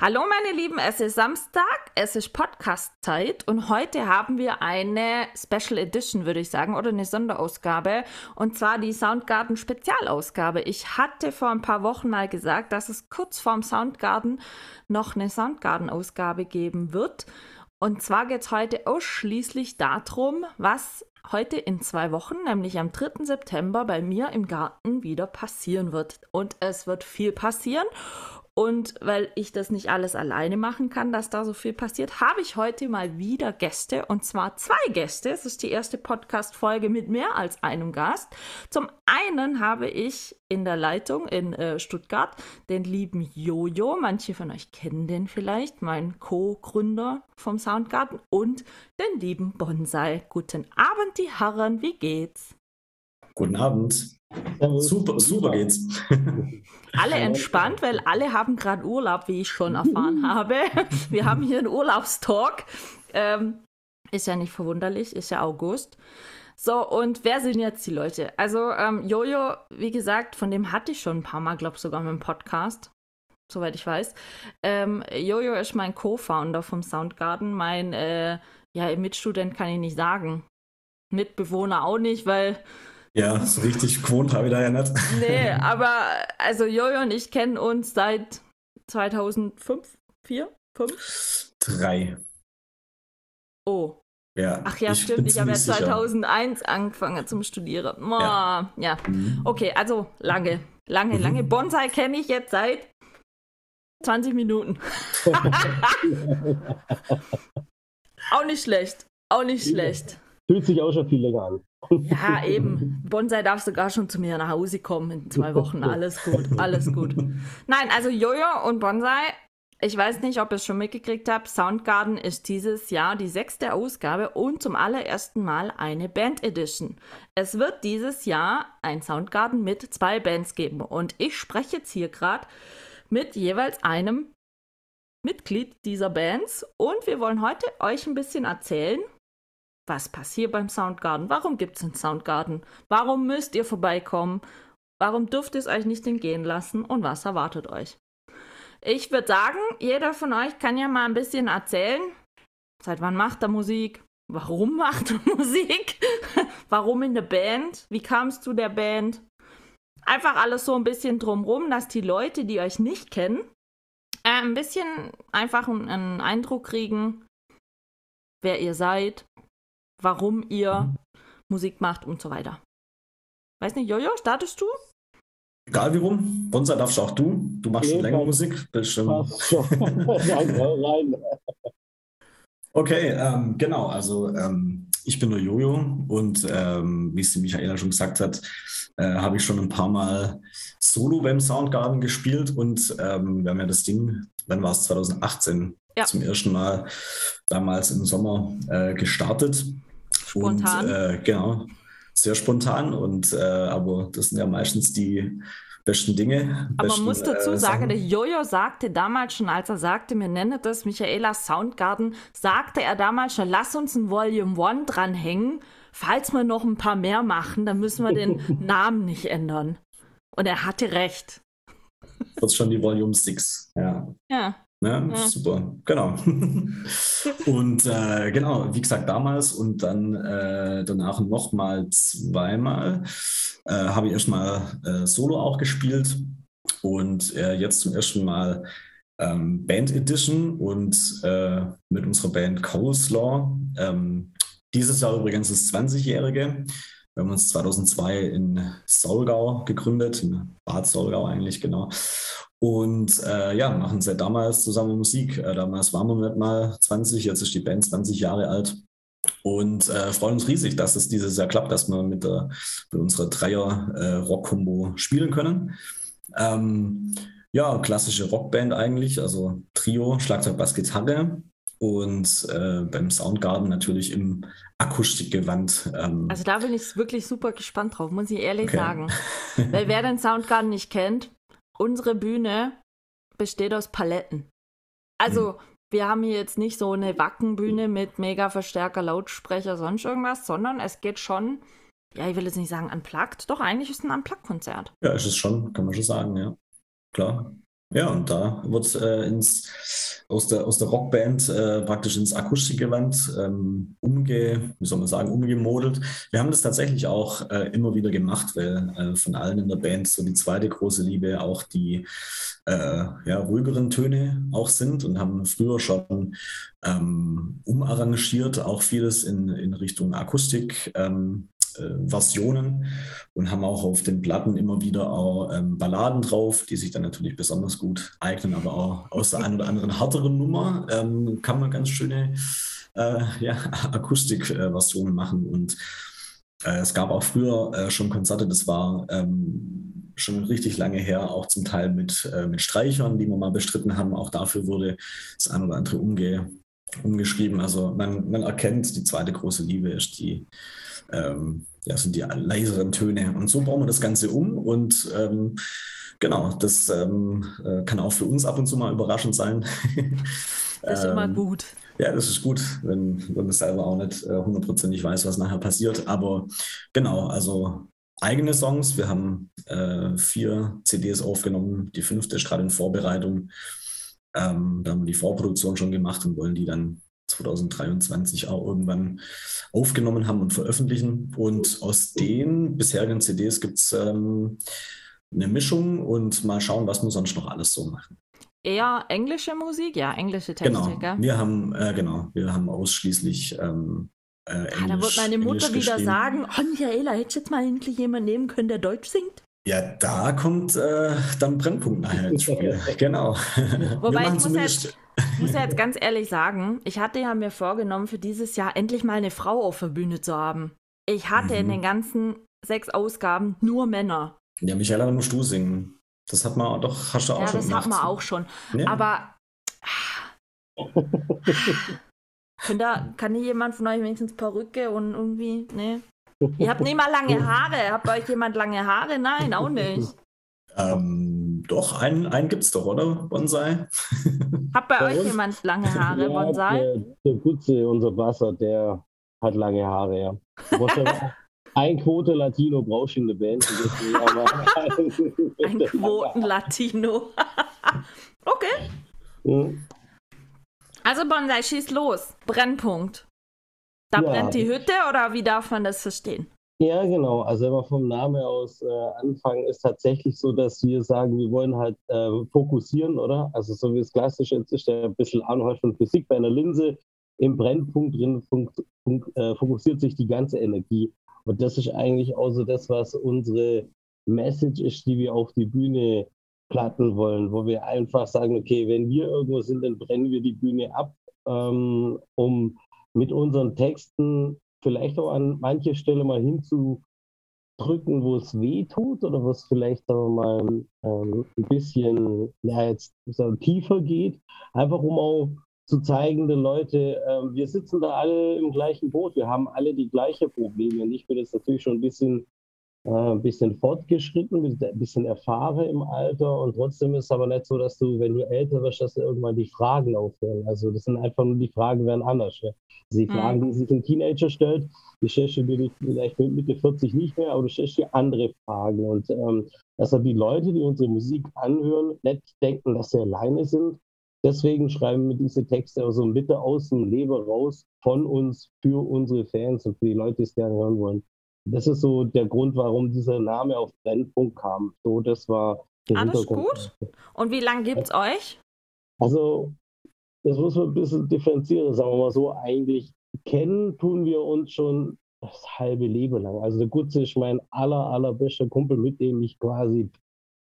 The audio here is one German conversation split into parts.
Hallo meine Lieben, es ist Samstag, es ist Podcast-Zeit und heute haben wir eine Special Edition, würde ich sagen, oder eine Sonderausgabe und zwar die Soundgarden Spezialausgabe. Ich hatte vor ein paar Wochen mal gesagt, dass es kurz vorm Soundgarden noch eine Soundgarden-Ausgabe geben wird. Und zwar geht es heute ausschließlich darum, was heute in zwei Wochen, nämlich am 3. September, bei mir im Garten wieder passieren wird. Und es wird viel passieren. Und weil ich das nicht alles alleine machen kann, dass da so viel passiert, habe ich heute mal wieder Gäste und zwar zwei Gäste. Es ist die erste Podcast-Folge mit mehr als einem Gast. Zum einen habe ich in der Leitung in äh, Stuttgart den lieben Jojo. Manche von euch kennen den vielleicht, mein Co-Gründer vom Soundgarten und den lieben Bonsai. Guten Abend, die Herren, wie geht's? Guten Abend. Super, super geht's. Alle entspannt, weil alle haben gerade Urlaub, wie ich schon erfahren habe. Wir haben hier einen Urlaubstalk. Ähm, ist ja nicht verwunderlich, ist ja August. So, und wer sind jetzt die Leute? Also, ähm, Jojo, wie gesagt, von dem hatte ich schon ein paar Mal, glaube ich, sogar mit dem Podcast, soweit ich weiß. Ähm, Jojo ist mein Co-Founder vom Soundgarden, mein äh, ja, Mitstudent kann ich nicht sagen. Mitbewohner auch nicht, weil ja, so richtig gewohnt habe ich da ja nicht. Nee, aber also Jojo und ich kennen uns seit 2005, 4, 5? 3. Oh. Ja, Ach ja, ich stimmt. Ich habe ja 2001 sicher. angefangen zum Studieren. Oh, ja. ja. Mhm. Okay, also lange, lange, mhm. lange. Bonsai kenne ich jetzt seit 20 Minuten. auch nicht schlecht. Auch nicht schlecht. Fühlt sich auch schon viel länger an. Ja, eben. Bonsai darf sogar schon zu mir nach Hause kommen in zwei Wochen. Alles gut, alles gut. Nein, also Jojo und Bonsai, ich weiß nicht, ob ihr es schon mitgekriegt habt, Soundgarden ist dieses Jahr die sechste Ausgabe und zum allerersten Mal eine Band Edition. Es wird dieses Jahr ein Soundgarden mit zwei Bands geben und ich spreche jetzt hier gerade mit jeweils einem Mitglied dieser Bands und wir wollen heute euch ein bisschen erzählen, was passiert beim Soundgarden? Warum gibt es einen Soundgarden? Warum müsst ihr vorbeikommen? Warum dürft ihr es euch nicht entgehen lassen? Und was erwartet euch? Ich würde sagen, jeder von euch kann ja mal ein bisschen erzählen. Seit wann macht er Musik? Warum macht er Musik? Warum in der Band? Wie kam es zu der Band? Einfach alles so ein bisschen drumrum, dass die Leute, die euch nicht kennen, äh, ein bisschen einfach einen Eindruck kriegen, wer ihr seid, warum ihr mhm. Musik macht und so weiter. Weiß nicht, Jojo, startest du? Egal wie rum. Bonsa darfst auch du. Du machst schon länger Musik. Bist schon. okay, ähm, genau. Also ähm, ich bin der Jojo und ähm, wie es die Michaela schon gesagt hat, äh, habe ich schon ein paar Mal Solo beim Soundgarden gespielt und ähm, wir haben ja das Ding, wann war es 2018, ja. zum ersten Mal damals im Sommer äh, gestartet. Spontan. Und, äh, genau, sehr spontan. Und äh, aber das sind ja meistens die besten Dinge. Aber besten, man muss dazu äh, sagen, der Jojo sagte damals schon, als er sagte, wir nennen das Michaela Soundgarden, sagte er damals schon, lass uns ein Volume 1 dranhängen. Falls wir noch ein paar mehr machen, dann müssen wir den Namen nicht ändern. Und er hatte recht. Das ist schon die Volume 6, ja. Ja. Ja, ja. Super, genau. und äh, genau, wie gesagt, damals und dann äh, danach nochmal zweimal äh, habe ich erstmal äh, Solo auch gespielt und äh, jetzt zum ersten Mal ähm, Band Edition und äh, mit unserer Band Coleslaw. Ähm, dieses Jahr übrigens das 20-Jährige. Wir haben uns 2002 in Solgau gegründet, in Bad Solgau eigentlich, genau. Und äh, ja, machen seit damals zusammen Musik. Äh, damals waren wir nicht mal 20, jetzt ist die Band 20 Jahre alt. Und äh, freuen uns riesig, dass es dieses Jahr klappt, dass wir mit, der, mit unserer Dreier-Rock-Kombo spielen können. Ähm, ja, klassische Rockband eigentlich, also Trio, Schlagzeug, Bass, Gitarre. und äh, beim Soundgarden natürlich im Akustikgewand. Ähm. Also da bin ich wirklich super gespannt drauf, muss ich ehrlich okay. sagen. Weil wer den Soundgarden nicht kennt, unsere Bühne besteht aus Paletten. Also hm. wir haben hier jetzt nicht so eine Wackenbühne mit mega Verstärker, Lautsprecher, sonst irgendwas, sondern es geht schon, ja, ich will jetzt nicht sagen unplugged, doch eigentlich ist es ein Unplugged-Konzert. Ja, ist es schon, kann man schon sagen, ja. Klar. Ja, und da wird äh, ins, aus, der, aus der Rockband äh, praktisch ins Akustikgewand ähm, umge, wie soll man sagen, umgemodelt. Wir haben das tatsächlich auch äh, immer wieder gemacht, weil äh, von allen in der Band so die zweite große Liebe auch die äh, ja, ruhigeren Töne auch sind und haben früher schon ähm, umarrangiert, auch vieles in, in Richtung Akustik. Ähm, äh, Versionen und haben auch auf den Platten immer wieder auch ähm, Balladen drauf, die sich dann natürlich besonders gut eignen, aber auch aus der einen oder anderen härteren Nummer ähm, kann man ganz schöne äh, ja, Akustikversionen machen und äh, es gab auch früher äh, schon Konzerte, das war ähm, schon richtig lange her, auch zum Teil mit, äh, mit Streichern, die wir mal bestritten haben. Auch dafür wurde das ein oder andere umge umgeschrieben. Also man, man erkennt, die zweite große Liebe ist die ähm, ja, sind die leiseren Töne. Und so bauen wir das Ganze um und ähm, genau, das ähm, äh, kann auch für uns ab und zu mal überraschend sein. Das ist immer ähm, gut. Ja, das ist gut, wenn, wenn man selber auch nicht äh, hundertprozentig weiß, was nachher passiert. Aber genau, also eigene Songs. Wir haben äh, vier CDs aufgenommen. Die fünfte ist gerade in Vorbereitung. Ähm, da haben wir die Vorproduktion schon gemacht und wollen die dann 2023 auch irgendwann aufgenommen haben und veröffentlichen. Und aus den bisherigen CDs gibt es ähm, eine Mischung und mal schauen, was wir sonst noch alles so machen. Eher englische Musik, ja, englische Texte, genau. Gell? Wir haben, äh, genau, wir haben ausschließlich ähm, äh, Englisch, ah, Da wird meine Mutter wieder sagen, oh Michaela, hättest du jetzt mal endlich jemanden nehmen können, der Deutsch singt? Ja, da kommt äh, dann Brennpunkt nachher ins Spiel. genau. Wobei ich muss jetzt, muss ja jetzt ganz ehrlich sagen, ich hatte ja mir vorgenommen, für dieses Jahr endlich mal eine Frau auf der Bühne zu haben. Ich hatte mhm. in den ganzen sechs Ausgaben nur Männer. Ja, Michaela, dann musst du singen. Das hat man doch, hast du auch ja, schon gemacht. Ja, das hat man auch schon. Ja. Aber da, kann hier jemand von euch wenigstens Perücke und irgendwie, ne? Ihr habt nicht mal lange Haare. Habt bei euch jemand lange Haare? Nein, auch nicht. Ähm, doch, einen, einen gibt es doch, oder? Bonsai? Hat bei, bei euch uns? jemand lange Haare, ja, Bonsai? Der, der Gutze, unser Wasser, der hat lange Haare, ja. Ein Quote Latino brauchst du in der Band. Ein Quoten-Latino. okay. Mhm. Also Bonsai, schieß los. Brennpunkt. Da ja. brennt die Hütte oder wie darf man das verstehen? Ja, genau. Also wenn wir vom Namen aus äh, anfangen, ist tatsächlich so, dass wir sagen, wir wollen halt äh, fokussieren, oder? Also so wie es klassisch ist, ist der ein bisschen Anhalt von Physik bei einer Linse. Im Brennpunkt drin fun fun äh, fokussiert sich die ganze Energie. Und das ist eigentlich auch so das, was unsere Message ist, die wir auf die Bühne platten wollen, wo wir einfach sagen, okay, wenn wir irgendwo sind, dann brennen wir die Bühne ab, ähm, um mit unseren Texten vielleicht auch an manche Stelle mal hinzudrücken, wo es weh tut oder wo es vielleicht sagen mal ähm, ein bisschen ja, jetzt tiefer geht, einfach um auch zu zeigen den Leute, äh, wir sitzen da alle im gleichen Boot, wir haben alle die gleichen Probleme. Und ich bin jetzt natürlich schon ein bisschen ein bisschen fortgeschritten, ein bisschen erfahren im Alter und trotzdem ist es aber nicht so, dass du, wenn du älter wirst, dass du irgendwann die Fragen aufhören. Also das sind einfach nur die Fragen werden anders. Also die mhm. Fragen, die sich ein Teenager stellt, die stellst du dir vielleicht mit Mitte 40 nicht mehr, aber du stellst dir andere Fragen und ähm, deshalb die Leute, die unsere Musik anhören, nicht denken, dass sie alleine sind. Deswegen schreiben wir diese Texte also Mitte aus dem Leben raus von uns für unsere Fans und für die Leute, die es gerne hören wollen. Das ist so der Grund, warum dieser Name auf Brennpunkt kam. So, das war der Alles gut. Und wie lange gibt es euch? Also, das muss man ein bisschen differenzieren, sagen wir mal so. Eigentlich kennen tun wir uns schon das halbe Leben lang. Also, der Gutze ist mein aller, allerbester Kumpel, mit dem ich quasi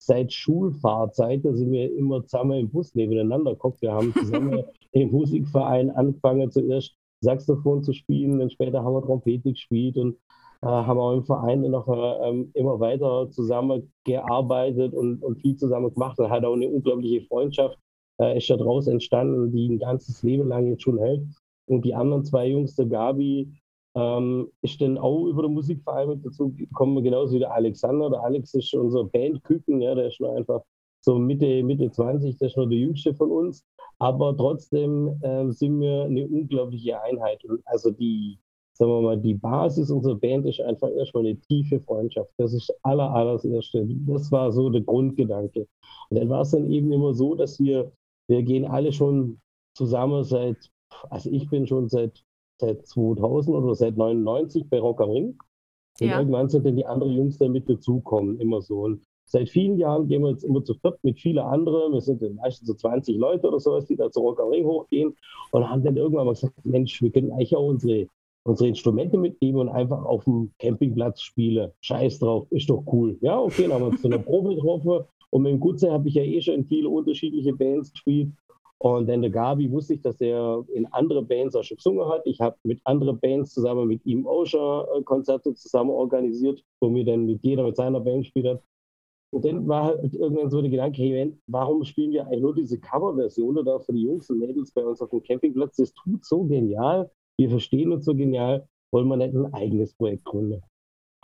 seit Schulfahrzeit, da sind wir immer zusammen im Bus nebeneinander geguckt. Wir haben zusammen im Musikverein angefangen, zuerst Saxophon zu spielen, dann später haben wir Trompete gespielt und haben auch im Verein noch äh, immer weiter zusammengearbeitet und, und viel zusammen gemacht und hat auch eine unglaubliche Freundschaft äh, ist daraus entstanden, die ein ganzes Leben lang jetzt schon hält. Und die anderen zwei Jungs, der Gabi, ähm, ist dann auch über den Musikverein mit dazu gekommen, genauso wie der Alexander. Der Alex ist unser Bandküken, ja, der ist nur einfach so Mitte, Mitte 20, der ist nur der jüngste von uns. Aber trotzdem äh, sind wir eine unglaubliche Einheit. Und also die, sagen wir mal, die Basis unserer Band ist einfach erstmal eine tiefe Freundschaft. Das ist aller, alles Erste. Das war so der Grundgedanke. Und dann war es dann eben immer so, dass wir, wir gehen alle schon zusammen seit, also ich bin schon seit, seit 2000 oder seit 99 bei Rock am Ring. Und ja. irgendwann sind dann die anderen Jungs dann mit dazukommen, immer so. Und seit vielen Jahren gehen wir jetzt immer zu viert mit vielen anderen. Wir sind dann meistens so 20 Leute oder sowas, die da zu Rock am Ring hochgehen und haben dann irgendwann mal gesagt, Mensch, wir können eigentlich auch unsere unsere Instrumente mitnehmen und einfach auf dem Campingplatz spielen. Scheiß drauf, ist doch cool. Ja, okay, dann haben wir uns zu einer Probe getroffen. Und mit dem Gutze habe ich ja eh schon in viele unterschiedliche Bands gespielt. Und dann der Gabi wusste ich, dass er in andere Bands auch schon gesungen hat. Ich habe mit anderen Bands zusammen mit ihm auch schon äh, Konzerte zusammen organisiert, wo mir dann mit jeder mit seiner Band gespielt hat. Und dann war halt irgendwann so der Gedanke, hey, warum spielen wir eigentlich nur diese Coverversion da für die Jungs und Mädels bei uns auf dem Campingplatz? Das tut so genial wir verstehen uns so genial, wollen wir nicht ein eigenes Projekt gründen.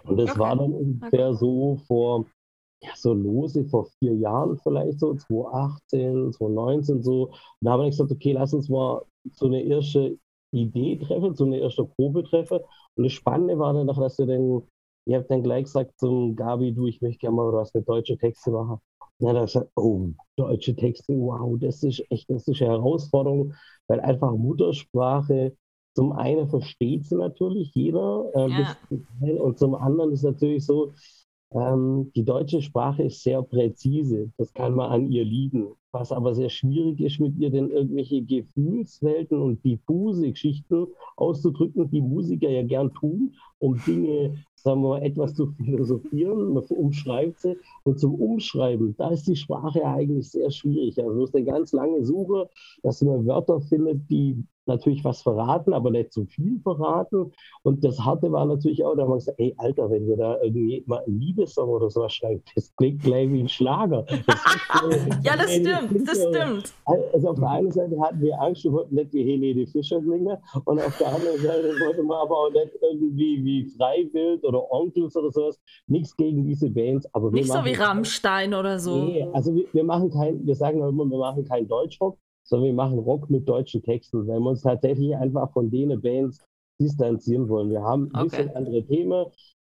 Und das okay. war dann ungefähr okay. so vor, ja, so lose vor vier Jahren vielleicht so, 2018, 2019 so. Und da haben wir gesagt, okay, lass uns mal so eine erste Idee treffen, so eine erste Probe treffen. Und das Spannende war dann noch, dass wir dann, ihr habt dann gleich gesagt zum Gabi, du, ich möchte gerne mal was mit deutschen Texte machen. Und dann hat er gesagt, oh, deutsche Texte, wow, das ist echt, das ist eine Herausforderung, weil einfach Muttersprache zum einen versteht sie natürlich jeder äh, ja. und zum anderen ist natürlich so, ähm, die deutsche Sprache ist sehr präzise. Das kann man an ihr liegen. Was aber sehr schwierig ist, mit ihr denn irgendwelche Gefühlswelten und diffuse Geschichten auszudrücken, die Musiker ja gern tun, um Dinge, sagen wir mal, etwas zu philosophieren. Man umschreibt sie. Und zum Umschreiben, da ist die Sprache ja eigentlich sehr schwierig. Also, es ist eine ganz lange Suche, dass man Wörter findet, die natürlich was verraten, aber nicht zu viel verraten. Und das Harte war natürlich auch, da haben wir gesagt, ey, Alter, wenn wir da irgendwie mal einen Liebessong oder sowas schreiben, das klingt gleich wie ein Schlager. Das ja, das stimmt, das stimmt. Also auf der einen Seite hatten wir Angst, wir wollten nicht wie Helene Fischer klingen und auf der anderen Seite wollten wir aber auch nicht irgendwie wie Freiwild oder Onkels oder sowas. Nichts gegen diese Bands. Aber nicht so wie Rammstein oder so. Nee, also wir, wir machen kein, wir sagen immer, wir machen keinen Deutschrock, sondern wir machen Rock mit deutschen Texten, weil wir uns tatsächlich einfach von denen Bands distanzieren wollen. Wir haben ein okay. bisschen andere Themen.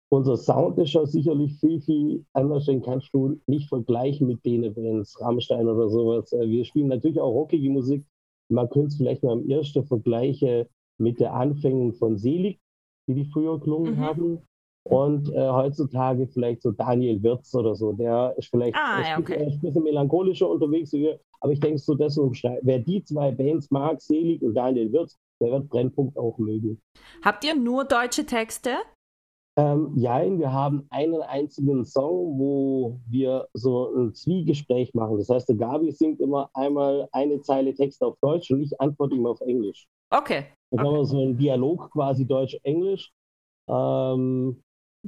Unser Sound ist schon sicherlich viel, viel anders, den kannst du nicht vergleichen mit denen Bands, Rammstein oder sowas. Äh, wir spielen natürlich auch rockige Musik. Man könnte es vielleicht mal am ersten vergleichen mit den Anfängen von Selig, die die früher gelungen mhm. haben. Und äh, heutzutage vielleicht so Daniel Wirz oder so, der ist vielleicht ah, ja, okay. ein bisschen melancholischer unterwegs wir, aber ich denke so, das wer die zwei Bands mag, Selig und Daniel Wirz, der wird Brennpunkt auch mögen. Habt ihr nur deutsche Texte? Ähm, ja, wir haben einen einzigen Song, wo wir so ein Zwiegespräch machen. Das heißt, der Gabi singt immer einmal eine Zeile Text auf Deutsch und ich antworte ihm auf Englisch. Okay. Dann okay. haben wir so einen Dialog quasi Deutsch-Englisch. Ähm,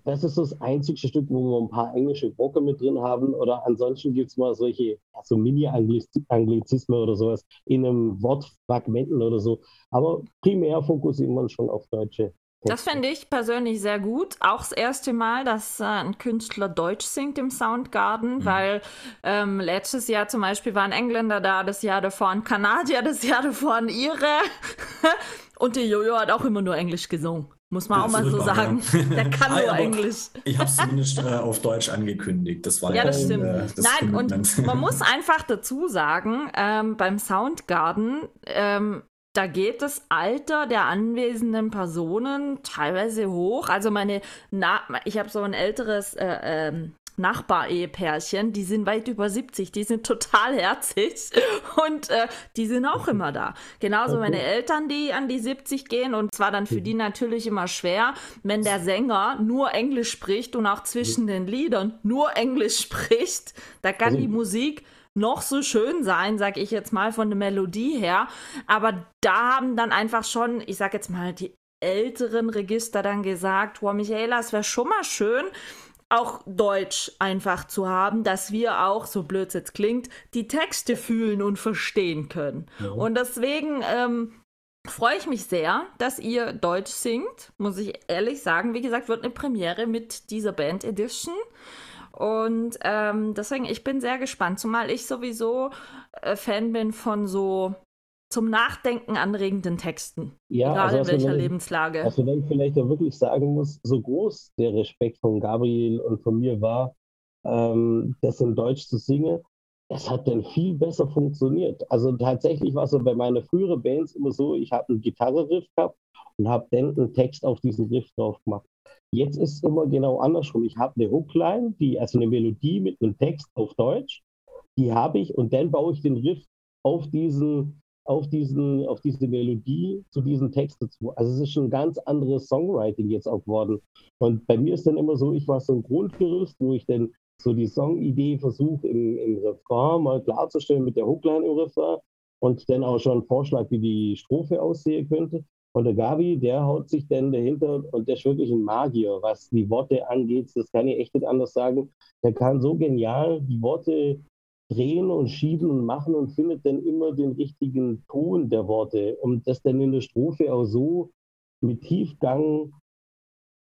das ist das einzige Stück, wo wir ein paar englische Brocken mit drin haben. Oder ansonsten gibt es mal solche so Mini-Anglizismen oder sowas in einem Wortfragmenten oder so. Aber primär fokussieren wir uns schon auf deutsche. Das finde ich persönlich sehr gut. Auch das erste Mal, dass äh, ein Künstler Deutsch singt im Soundgarden, mhm. weil ähm, letztes Jahr zum Beispiel war ein Engländer da, das Jahr davor ein Kanadier, das Jahr davor ein Ire. Und der Jojo hat auch immer nur Englisch gesungen. Muss man auch mal so sagen. Ja. Der kann nur Englisch. Ich habe es zumindest äh, auf Deutsch angekündigt. Das war ja, das stimmt. Äh, das Nein, und man muss einfach dazu sagen, ähm, beim Soundgarden, ähm, da geht das Alter der anwesenden Personen teilweise hoch. Also meine, Na ich habe so ein älteres äh, ähm, Nachbar-Ehepärchen, die sind weit über 70, die sind total herzig und äh, die sind auch immer da. Genauso okay. meine Eltern, die an die 70 gehen und zwar dann für die natürlich immer schwer, wenn der Sänger nur Englisch spricht und auch zwischen den Liedern nur Englisch spricht, da kann die Musik noch so schön sein, sag ich jetzt mal von der Melodie her, aber da haben dann einfach schon, ich sag jetzt mal die älteren Register dann gesagt, wow, Michaela, es wäre schon mal schön, auch Deutsch einfach zu haben, dass wir auch, so blöd es jetzt klingt, die Texte fühlen und verstehen können. Ja. Und deswegen ähm, freue ich mich sehr, dass ihr Deutsch singt, muss ich ehrlich sagen. Wie gesagt, wird eine Premiere mit dieser Band Edition. Und ähm, deswegen, ich bin sehr gespannt, zumal ich sowieso äh, Fan bin von so zum Nachdenken anregenden Texten. Ja, egal also in welcher Lebenslage. Also wenn ich vielleicht auch wirklich sagen muss, so groß der Respekt von Gabriel und von mir war, ähm, das in Deutsch zu singen, es hat dann viel besser funktioniert. Also tatsächlich war es so bei meinen früheren Bands immer so, ich habe einen Gitarre-Riff gehabt und habe dann einen Text auf diesen Riff drauf gemacht. Jetzt ist es immer genau andersrum. Ich habe eine Hookline, die, also eine Melodie mit einem Text auf Deutsch, die habe ich und dann baue ich den Riff auf diesen auf, diesen, auf diese Melodie zu diesem Text dazu. Also es ist schon ein ganz anderes Songwriting jetzt auch geworden. Und bei mir ist dann immer so, ich war so ein Grundgerüst, wo ich dann so die Songidee versuche im, im Refrain mal klarzustellen mit der Hookline im Refrain und dann auch schon einen Vorschlag, wie die Strophe aussehen könnte. Und der Gabi, der haut sich dann dahinter und der ist wirklich ein Magier, was die Worte angeht. Das kann ich echt nicht anders sagen. Der kann so genial die Worte drehen und schieben und machen und findet dann immer den richtigen Ton der Worte, um das dann in der Strophe auch so mit Tiefgang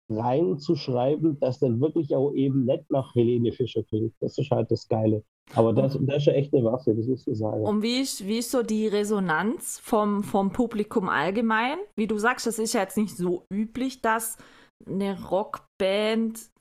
reinzuschreiben, dass dann wirklich auch eben nicht nach Helene Fischer klingt. Das ist halt das Geile. Aber das, das ist ja echt eine Waffe, das muss ich sagen. Und wie ist, wie ist so die Resonanz vom, vom Publikum allgemein? Wie du sagst, das ist ja jetzt nicht so üblich, dass eine Rockband,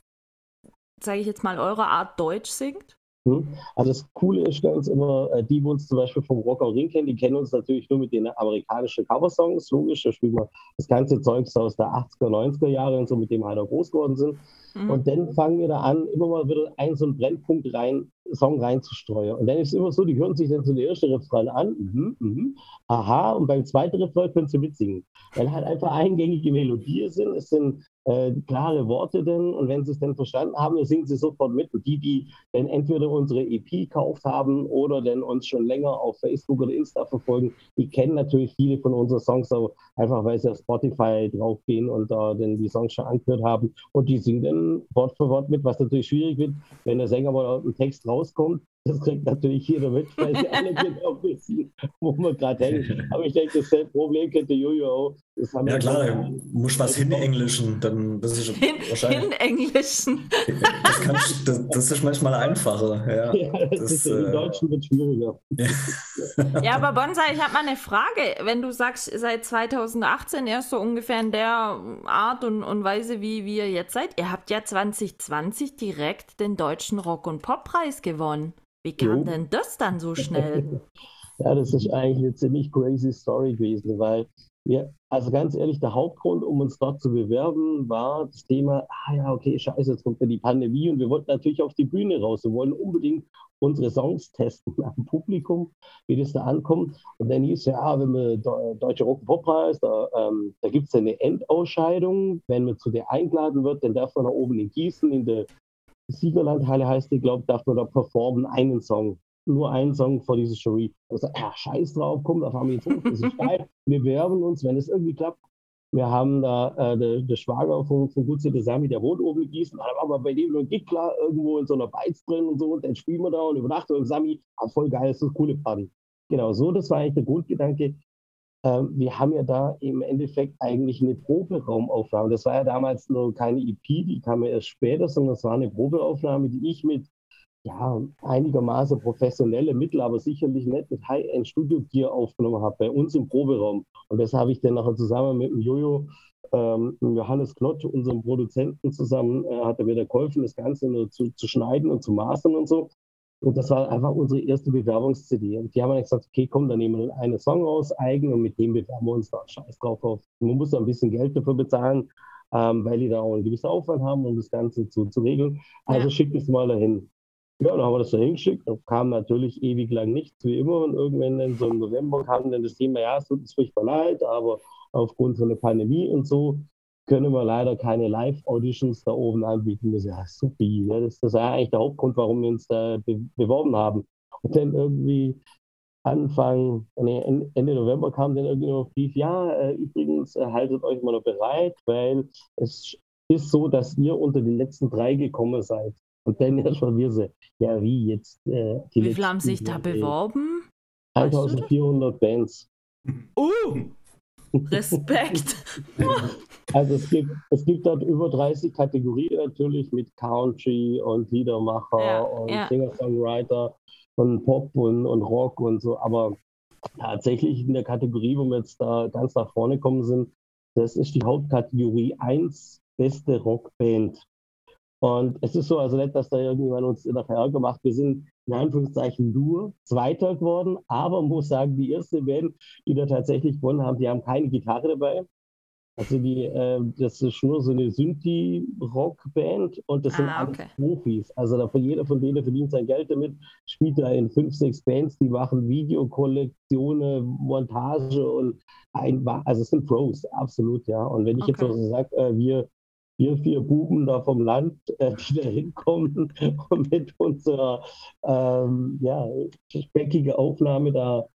sage ich jetzt mal, eurer Art Deutsch singt. Hm? Also das Coole ist ganz immer, äh, die, die uns zum Beispiel vom Rock am Ring kennen, die kennen uns natürlich nur mit den amerikanischen Coversongs, logisch, da spielen wir das ganze Zeugs aus der 80er, 90er Jahre und so, mit dem wir halt groß geworden sind. Mhm. Und dann fangen wir da an, immer mal wieder einen so einen Brennpunkt rein, Song reinzustreuen. Und dann ist es immer so, die hören sich dann so den ersten Refrain an, mhm, mhm, aha, und beim zweiten Refrain können sie mitsingen. Weil halt einfach eingängige Melodien sind, es sind äh, klare Worte denn? Und wenn sie es dann verstanden haben, dann singen sie sofort mit. Und die, die dann entweder unsere EP gekauft haben oder dann uns schon länger auf Facebook oder Insta verfolgen, die kennen natürlich viele von unseren Songs einfach, weil sie auf Spotify draufgehen und da dann die Songs schon angehört haben. Und die singen dann Wort für Wort mit, was natürlich schwierig wird, wenn der Sänger mal dem Text rauskommt das kriegt natürlich jeder mit, weil sie alle genau wissen, wo man gerade hängt. Aber ich denke, das Problem könnte Jojo auch. ja klar, du musst was hinenglischen, dann das ist Hin, wahrscheinlich. Hinenglischen. Das, das, das, ist manchmal einfacher. Ja, ja das, das ist, äh, im Deutschen wird schwieriger. ja, aber Bonsai, ich habe mal eine Frage. Wenn du sagst, seit 2018 erst so ungefähr in der Art und, und Weise, wie, wie ihr jetzt seid, ihr habt ja 2020 direkt den deutschen Rock- und Poppreis gewonnen. Wie kam jo. denn das dann so schnell? ja, das ist eigentlich eine ziemlich crazy Story gewesen, weil wir, also ganz ehrlich, der Hauptgrund, um uns dort zu bewerben, war das Thema, ah ja, okay, scheiße, jetzt kommt ja die Pandemie und wir wollten natürlich auf die Bühne raus. Wir wollen unbedingt unsere Songs testen am Publikum, wie das da ankommt. Und dann hieß ja, ah, wenn wir Deutsche Rock Poppreis, da, ähm, da gibt es eine Endausscheidung. Wenn man zu der eingeladen wird, dann darf man da oben in Gießen in der Siegerlandhalle heißt die, glaube darf man da performen, einen Song. Nur einen Song vor dieser Jury. Ich ja, scheiß drauf, komm, da fahren wir jetzt hoch, das ist geil. Wir bewerben uns, wenn es irgendwie klappt. Wir haben da äh, der, der Schwager von, von Gutze de Sami, der wohnt oben in Gießen, da wir bei dem nur Gickler irgendwo in so einer Beiz drin und so, und dann spielen wir da und übernachten und Sami, ah, voll geil, das ist eine coole Party. Genau, so, das war eigentlich der Grundgedanke. Ähm, wir haben ja da im Endeffekt eigentlich eine Proberaumaufnahme. Das war ja damals nur keine EP, die kam ja erst später, sondern es war eine Probeaufnahme, die ich mit ja, einigermaßen professionelle Mittel, aber sicherlich nicht mit High-End-Studio-Gear aufgenommen habe, bei uns im Proberaum. Und das habe ich dann nachher zusammen mit dem Jojo, ähm, Johannes Klotsch, unserem Produzenten zusammen, äh, hat er mir da geholfen, das Ganze zu, zu schneiden und zu mastern und so. Und das war einfach unsere erste Bewerbungs-CD. Und die haben dann gesagt, okay, komm, dann nehmen wir einen Song aus, eigen, und mit dem bewerben wir uns da. Scheiß drauf auf. Man muss da ein bisschen Geld dafür bezahlen, ähm, weil die da auch einen gewissen Aufwand haben, um das Ganze zu, zu regeln. Also ja. schickt es mal dahin. Ja, dann haben wir das da hingeschickt. Da kam natürlich ewig lang nichts, wie immer. Und irgendwann dann so im November kam dann das Thema, ja, es tut uns furchtbar leid, aber aufgrund von der Pandemie und so können wir leider keine Live-Auditions da oben anbieten. Das ist ja super. Ne? Das, das war eigentlich der Hauptgrund, warum wir uns da be beworben haben. Und dann irgendwie Anfang, nee, Ende November kam dann irgendwie noch Brief, ja, äh, übrigens, äh, haltet euch mal noch bereit, weil es ist so, dass ihr unter die letzten drei gekommen seid. Und dann erstmal wir so, ja, wie jetzt? Äh, wie viele haben sich da beworben? 1400 Bands. Uh! Respekt! also es gibt, es gibt dort über 30 Kategorien natürlich mit Country und Liedermacher ja, und ja. Singer-Songwriter und Pop und, und Rock und so. Aber tatsächlich in der Kategorie, wo wir jetzt da ganz nach vorne kommen sind, das ist die Hauptkategorie 1 beste Rockband. Und es ist so, also nicht, dass da irgendjemand uns nachher Ärger macht. Wir sind in Anführungszeichen nur Zweiter geworden, aber muss sagen, die erste Band, die da tatsächlich gewonnen haben, die haben keine Gitarre dabei. Also die, äh, das ist nur so eine Synthi-Rock-Band und das sind ah, okay. alles Profis. Also da, jeder von denen verdient sein Geld damit, spielt da in fünf, sechs Bands, die machen Videokollektionen, Montage und ein, also es sind Pros, absolut, ja. Und wenn ich okay. jetzt so sage, äh, wir wir vier Buben da vom Land äh, die da hinkommen und mit unserer ähm, ja, speckige Aufnahme da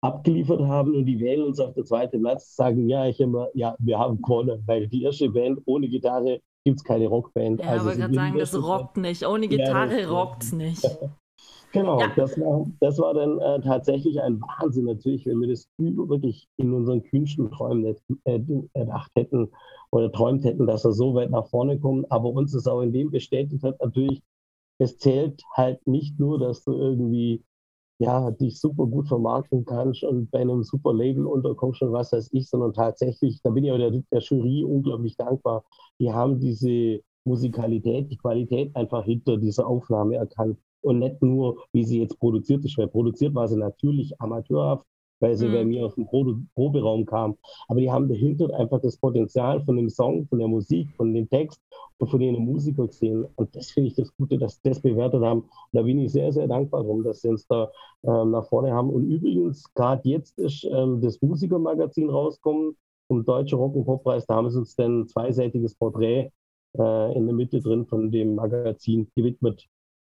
abgeliefert haben und die wählen uns auf der zweiten Platz, sagen ja, ich immer, ja, wir haben gewonnen, weil die erste Band ohne Gitarre gibt es keine Rockband. Ja, also aber gerade sagen, das rockt nicht. Ohne Gitarre ja, rockt es nicht. Genau, ja. das, war, das war dann äh, tatsächlich ein Wahnsinn natürlich, wenn wir das wirklich in unseren kühnsten Träumen äh, erdacht hätten oder träumt hätten, dass wir so weit nach vorne kommen. Aber uns ist auch in dem bestätigt hat, natürlich, es zählt halt nicht nur, dass du irgendwie ja, dich super gut vermarkten kannst und bei einem super Label unterkommst und was weiß ich, sondern tatsächlich, da bin ich auch der, der Jury unglaublich dankbar. Die haben diese Musikalität, die Qualität einfach hinter dieser Aufnahme erkannt und nicht nur, wie sie jetzt produziert ist, weil produziert war sie natürlich amateurhaft, weil sie mhm. bei mir aus dem Proberaum kam. Aber die haben dahinter einfach das Potenzial von dem Song, von der Musik, von dem Text und von den Musikern gesehen. Und das finde ich das Gute, dass sie das bewertet haben. Und da bin ich sehr, sehr dankbar drum, dass sie uns da ähm, nach vorne haben. Und übrigens, gerade jetzt ist ähm, das Musikermagazin rausgekommen vom Deutschen Rock- und Poppreis. Da haben sie uns dann ein zweiseitiges Porträt äh, in der Mitte drin von dem Magazin gewidmet.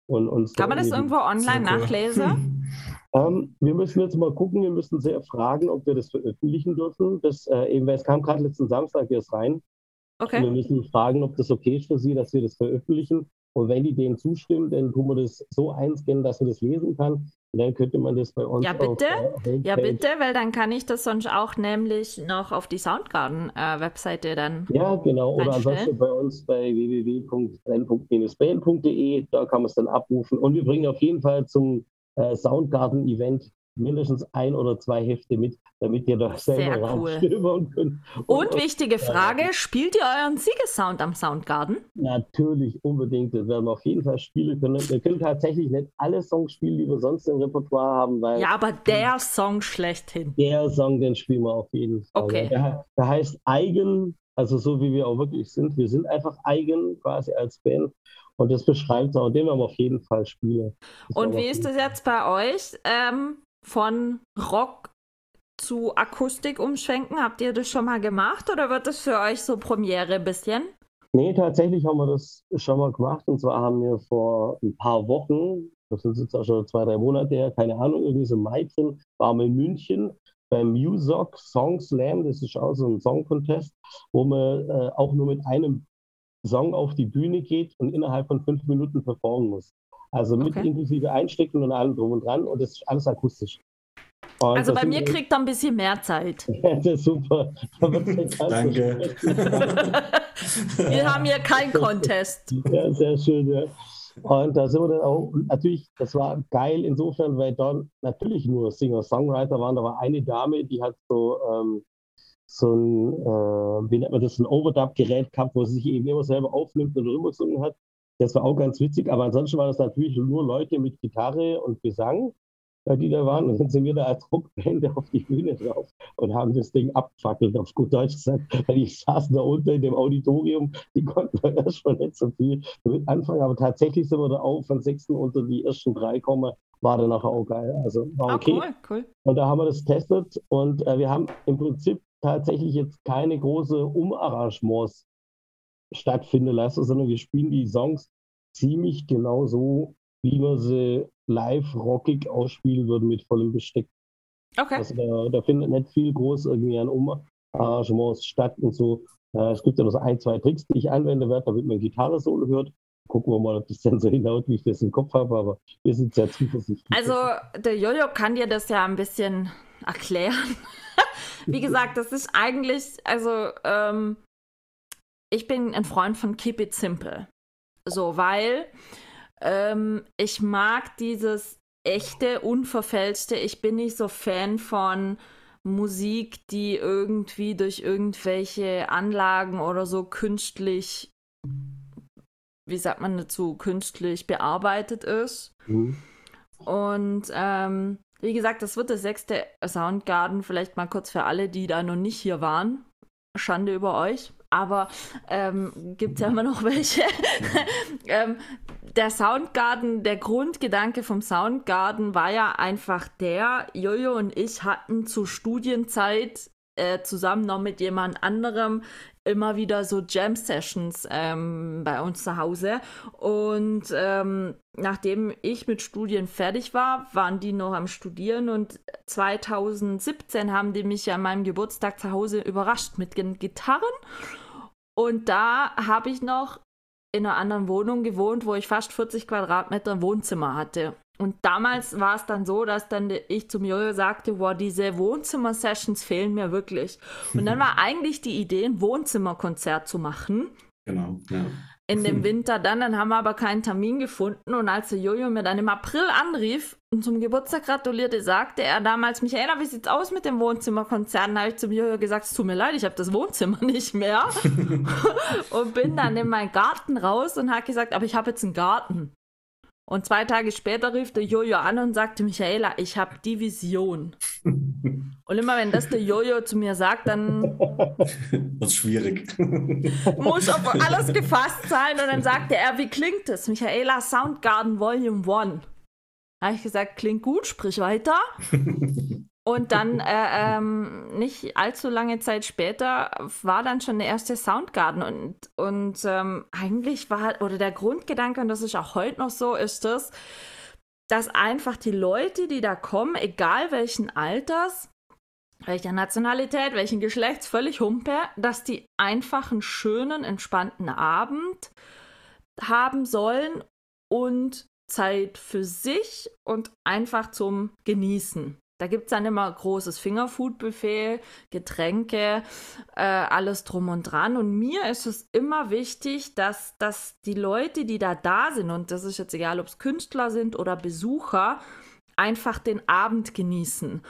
Und uns Kann man das irgendwo online nachlesen? ähm, wir müssen jetzt mal gucken, wir müssen sehr fragen, ob wir das veröffentlichen dürfen. Das, äh, eben, weil es kam gerade letzten Samstag erst rein. Okay. wir müssen fragen, ob das okay ist für Sie, dass wir das veröffentlichen. Und wenn die dem zustimmen, dann tun wir das so einscannen, dass man das lesen kann. Und dann könnte man das bei uns Ja, bitte. ja, bitte, weil dann kann ich das sonst auch nämlich noch auf die Soundgarden-Webseite äh, dann. Ja, genau. Oder ansonsten bei uns bei www.band-band.de, da kann man es dann abrufen. Und wir bringen auf jeden Fall zum äh, Soundgarden-Event mindestens ein oder zwei Hefte mit, damit ihr da selber cool. könnt. Und, und wichtige Frage, spielt ihr euren Siegessound am Soundgarden? Natürlich, unbedingt. Das werden wir auf jeden Fall spielen können. Wir können tatsächlich nicht alle Songs spielen, die wir sonst im Repertoire haben. Weil ja, aber der Song schlechthin. Der Song, den spielen wir auf jeden Fall. Okay. Der, der heißt Eigen, also so wie wir auch wirklich sind. Wir sind einfach eigen quasi als Band. Und das beschreibt es auch, den werden wir auf jeden Fall spielen. Und wie ist das jetzt bei euch? Ähm, von Rock zu Akustik umschwenken? Habt ihr das schon mal gemacht oder wird das für euch so Premiere ein bisschen? Nee, tatsächlich haben wir das schon mal gemacht. Und zwar haben wir vor ein paar Wochen, das sind jetzt auch schon zwei, drei Monate her, keine Ahnung, irgendwie so im Mai drin, waren wir in München beim Musoc Song Slam, das ist auch so ein Song Contest, wo man äh, auch nur mit einem Song auf die Bühne geht und innerhalb von fünf Minuten performen muss. Also mit okay. inklusive Einstecken und allem drum und dran und das ist alles akustisch. Und also bei mir kriegt er ein bisschen mehr Zeit. das ist super. Danke. wir haben hier keinen Contest. Ja, sehr schön, ja. Und da sind wir dann auch, natürlich, das war geil insofern, weil da natürlich nur Singer-Songwriter waren. Da war eine Dame, die hat so, ähm, so ein, äh, wie nennt man das, ein Overdub-Gerät gehabt, wo sie sich eben immer selber aufnimmt und rübergesungen hat. Das war auch ganz witzig, aber ansonsten waren das natürlich nur Leute mit Gitarre und Gesang, äh, die da waren. Und dann sind wir da als Rockband auf die Bühne drauf und haben das Ding abgefackelt, auf gut Deutsch gesagt. Weil die saßen da unten in dem Auditorium, die konnten da erst schon nicht so viel damit anfangen. Aber tatsächlich sind wir da auch von sechsten unter die ersten drei kommen, war dann nachher auch geil. Also war ah, okay. Oh, cool, cool. Und da haben wir das getestet und äh, wir haben im Prinzip tatsächlich jetzt keine große Umarrangements stattfinden lassen, sondern wir spielen die Songs ziemlich genau so, wie wir sie live rockig ausspielen würden mit vollem Besteck. Okay. Also da, da findet nicht viel groß irgendwie an Umarrangements statt und so. Äh, es gibt ja noch so ein, zwei Tricks, die ich anwenden werde, damit man Gitarre-Solo hört. Gucken wir mal, ob das dann so hinhaut, wie ich das im Kopf habe, aber wir sind sehr zuversichtlich. Also, der Jojo kann dir das ja ein bisschen erklären. wie gesagt, das ist eigentlich, also, ähm, ich bin ein Freund von Keep It Simple. So, weil ähm, ich mag dieses echte, unverfälschte. Ich bin nicht so Fan von Musik, die irgendwie durch irgendwelche Anlagen oder so künstlich, wie sagt man dazu, künstlich bearbeitet ist. Mhm. Und ähm, wie gesagt, das wird der sechste Soundgarden, vielleicht mal kurz für alle, die da noch nicht hier waren. Schande über euch aber ähm, gibt es ja immer noch welche. ähm, der Soundgarden, der Grundgedanke vom Soundgarden war ja einfach der, Jojo und ich hatten zur Studienzeit äh, zusammen noch mit jemand anderem immer wieder so Jam-Sessions ähm, bei uns zu Hause. Und ähm, nachdem ich mit Studien fertig war, waren die noch am Studieren und 2017 haben die mich an meinem Geburtstag zu Hause überrascht mit Gitarren. Und da habe ich noch in einer anderen Wohnung gewohnt, wo ich fast 40 Quadratmeter Wohnzimmer hatte. Und damals war es dann so, dass dann ich zum Jojo sagte, boah, diese Wohnzimmer-Sessions fehlen mir wirklich. Und dann war eigentlich die Idee, ein Wohnzimmerkonzert zu machen. Genau, ja in dem Winter dann. Dann haben wir aber keinen Termin gefunden. Und als der Jojo mir dann im April anrief und zum Geburtstag gratulierte, sagte er damals, Michaela, wie sieht's aus mit dem Wohnzimmerkonzert? Dann habe ich zum Jojo gesagt, es tut mir leid, ich habe das Wohnzimmer nicht mehr. und bin dann in meinen Garten raus und habe gesagt, aber ich habe jetzt einen Garten. Und zwei Tage später rief der Jojo an und sagte, Michaela, ich habe die Vision. und immer wenn das der Jojo zu mir sagt, dann wird schwierig. muss auf alles gefasst sein. Und dann sagte er, wie klingt es? Michaela Soundgarden Volume 1. Da habe ich gesagt, klingt gut, sprich weiter. Und dann, äh, ähm, nicht allzu lange Zeit später, war dann schon der erste Soundgarden. Und, und ähm, eigentlich war, oder der Grundgedanke, und das ist auch heute noch so, ist das, dass einfach die Leute, die da kommen, egal welchen Alters, welcher Nationalität, welchen Geschlechts, völlig humper, dass die einfach einen schönen, entspannten Abend haben sollen und Zeit für sich und einfach zum Genießen. Da gibt es dann immer großes Fingerfood-Buffet, Getränke, äh, alles drum und dran. Und mir ist es immer wichtig, dass, dass die Leute, die da da sind, und das ist jetzt egal, ob es Künstler sind oder Besucher, einfach den Abend genießen.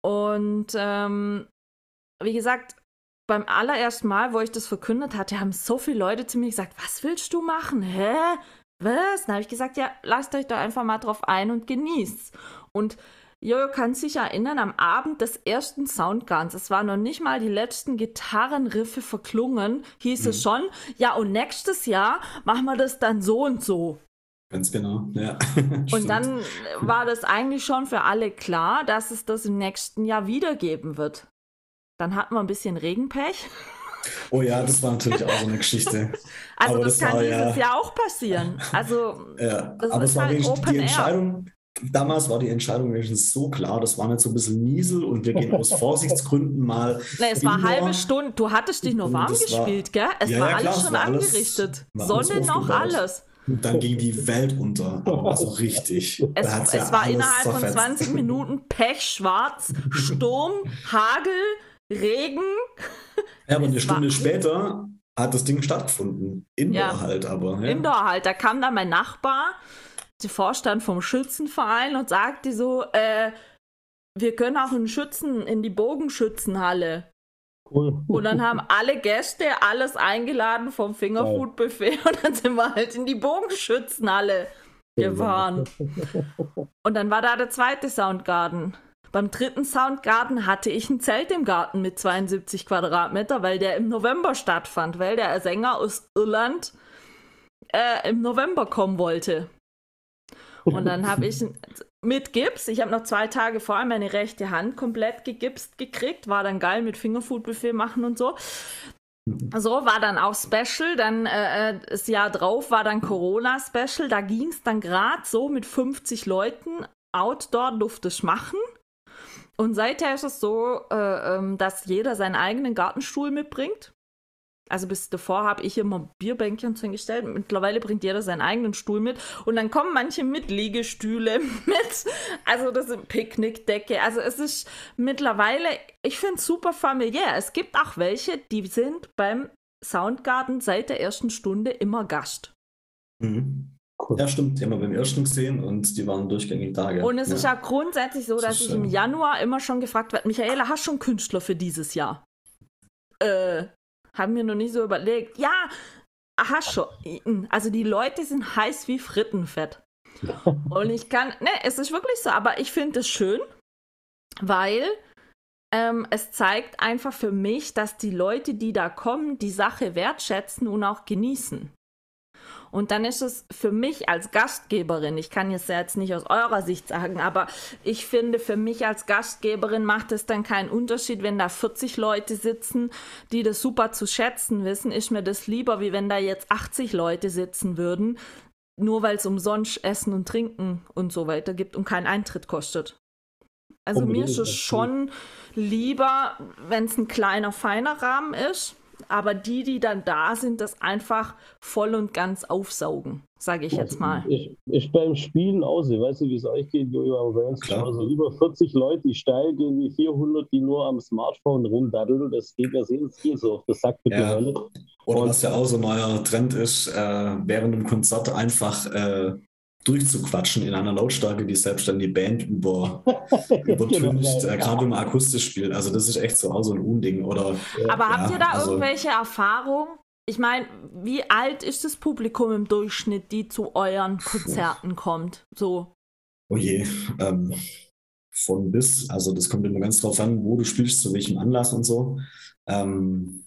Und ähm, wie gesagt, beim allerersten Mal, wo ich das verkündet hatte, haben so viele Leute zu mir gesagt, was willst du machen? Hä? Was? Dann habe ich gesagt, ja, lasst euch da einfach mal drauf ein und genießt. Und Jojo kann sich erinnern, am Abend des ersten Soundguns, es waren noch nicht mal die letzten Gitarrenriffe verklungen, hieß mhm. es schon, ja, und nächstes Jahr machen wir das dann so und so. Ganz genau, ja. und dann war das eigentlich schon für alle klar, dass es das im nächsten Jahr wiedergeben wird. Dann hatten wir ein bisschen Regenpech. Oh ja, das war natürlich auch so eine Geschichte. also aber das, das kann dieses ja, Jahr auch passieren. Also ja, das aber ist es war halt Open die Entscheidung, Damals war die Entscheidung wenigstens so klar, das war nicht so ein bisschen Niesel und wir gehen aus Vorsichtsgründen mal. Nee, es war eine halbe Stunde, du hattest dich nur warm gespielt, war, gell? Es ja, war ja, alles klar, schon war angerichtet. Alles, Sonne noch alles. Und dann ging die Welt unter, aber so richtig. Es, es ja war innerhalb zerfetzt. von 20 Minuten pechschwarz, Sturm, Hagel, Regen. Ja, aber eine Stunde später hat das Ding stattgefunden. Indoor ja. halt aber. Ja. Indoor halt. Da kam dann mein Nachbar der Vorstand vom Schützenverein und sagte so, äh, wir können auch einen Schützen in die Bogenschützenhalle. Cool. Und dann haben alle Gäste alles eingeladen vom Fingerfood-Buffet und dann sind wir halt in die Bogenschützenhalle gefahren. Und dann war da der zweite Soundgarden. Beim dritten Soundgarden hatte ich ein Zelt im Garten mit 72 Quadratmeter, weil der im November stattfand, weil der Sänger aus Irland äh, im November kommen wollte. Und dann habe ich mit Gips, ich habe noch zwei Tage vorher meine rechte Hand komplett gegipst gekriegt, war dann geil mit Fingerfood-Buffet machen und so. So war dann auch Special. Dann äh, äh das Jahr drauf war dann Corona-Special. Da ging es dann gerade so mit 50 Leuten. Outdoor durfte machen. Und seither ist es so, äh, ähm, dass jeder seinen eigenen Gartenstuhl mitbringt. Also bis davor habe ich immer Bierbänkchen hingestellt. Mittlerweile bringt jeder seinen eigenen Stuhl mit. Und dann kommen manche mit Liegestühle mit. Also das ist Picknickdecke. Also es ist mittlerweile, ich finde es super familiär. Es gibt auch welche, die sind beim Soundgarden seit der ersten Stunde immer Gast. Mhm. Cool. Ja, stimmt. Die haben wir beim ersten gesehen und die waren durchgängig da. Gell? Und es ja. ist ja grundsätzlich so, dass ich im Januar immer schon gefragt werde, Michaela, hast du schon Künstler für dieses Jahr? Äh, haben wir noch nicht so überlegt. Ja, hast schon. Also die Leute sind heiß wie Frittenfett. Und ich kann, ne, es ist wirklich so, aber ich finde es schön, weil ähm, es zeigt einfach für mich, dass die Leute, die da kommen, die Sache wertschätzen und auch genießen. Und dann ist es für mich als Gastgeberin, ich kann es ja jetzt nicht aus eurer Sicht sagen, aber ich finde, für mich als Gastgeberin macht es dann keinen Unterschied, wenn da 40 Leute sitzen, die das super zu schätzen wissen. Ist mir das lieber, wie wenn da jetzt 80 Leute sitzen würden, nur weil es umsonst Essen und Trinken und so weiter gibt und keinen Eintritt kostet. Also Unbedingt. mir ist es schon lieber, wenn es ein kleiner, feiner Rahmen ist aber die, die dann da sind, das einfach voll und ganz aufsaugen, sage ich jetzt mal. Ich, ich beim Spielen aus, ich weiß nicht, wie es euch geht, Jojo, aber bei uns Klar. also über 40 Leute, die steil gehen wie 400, die nur am Smartphone rumdaddeln, das geht ja sehr so auf das Sack mit ja. Oder was ja auch so ein neuer Trend ist, äh, während dem Konzert einfach äh, durchzuquatschen in einer Lautstärke, die selbst dann die Band über, übertüncht, äh, gerade wenn man akustisch spielt. Also das ist echt so auch so ein Unding. Oder, Aber ja, habt ihr da also, irgendwelche Erfahrungen? Ich meine, wie alt ist das Publikum im Durchschnitt, die zu euren Konzerten kommt? So. Oh je, ähm, von bis, also das kommt immer ganz drauf an, wo du spielst, zu welchem Anlass und so. Ähm,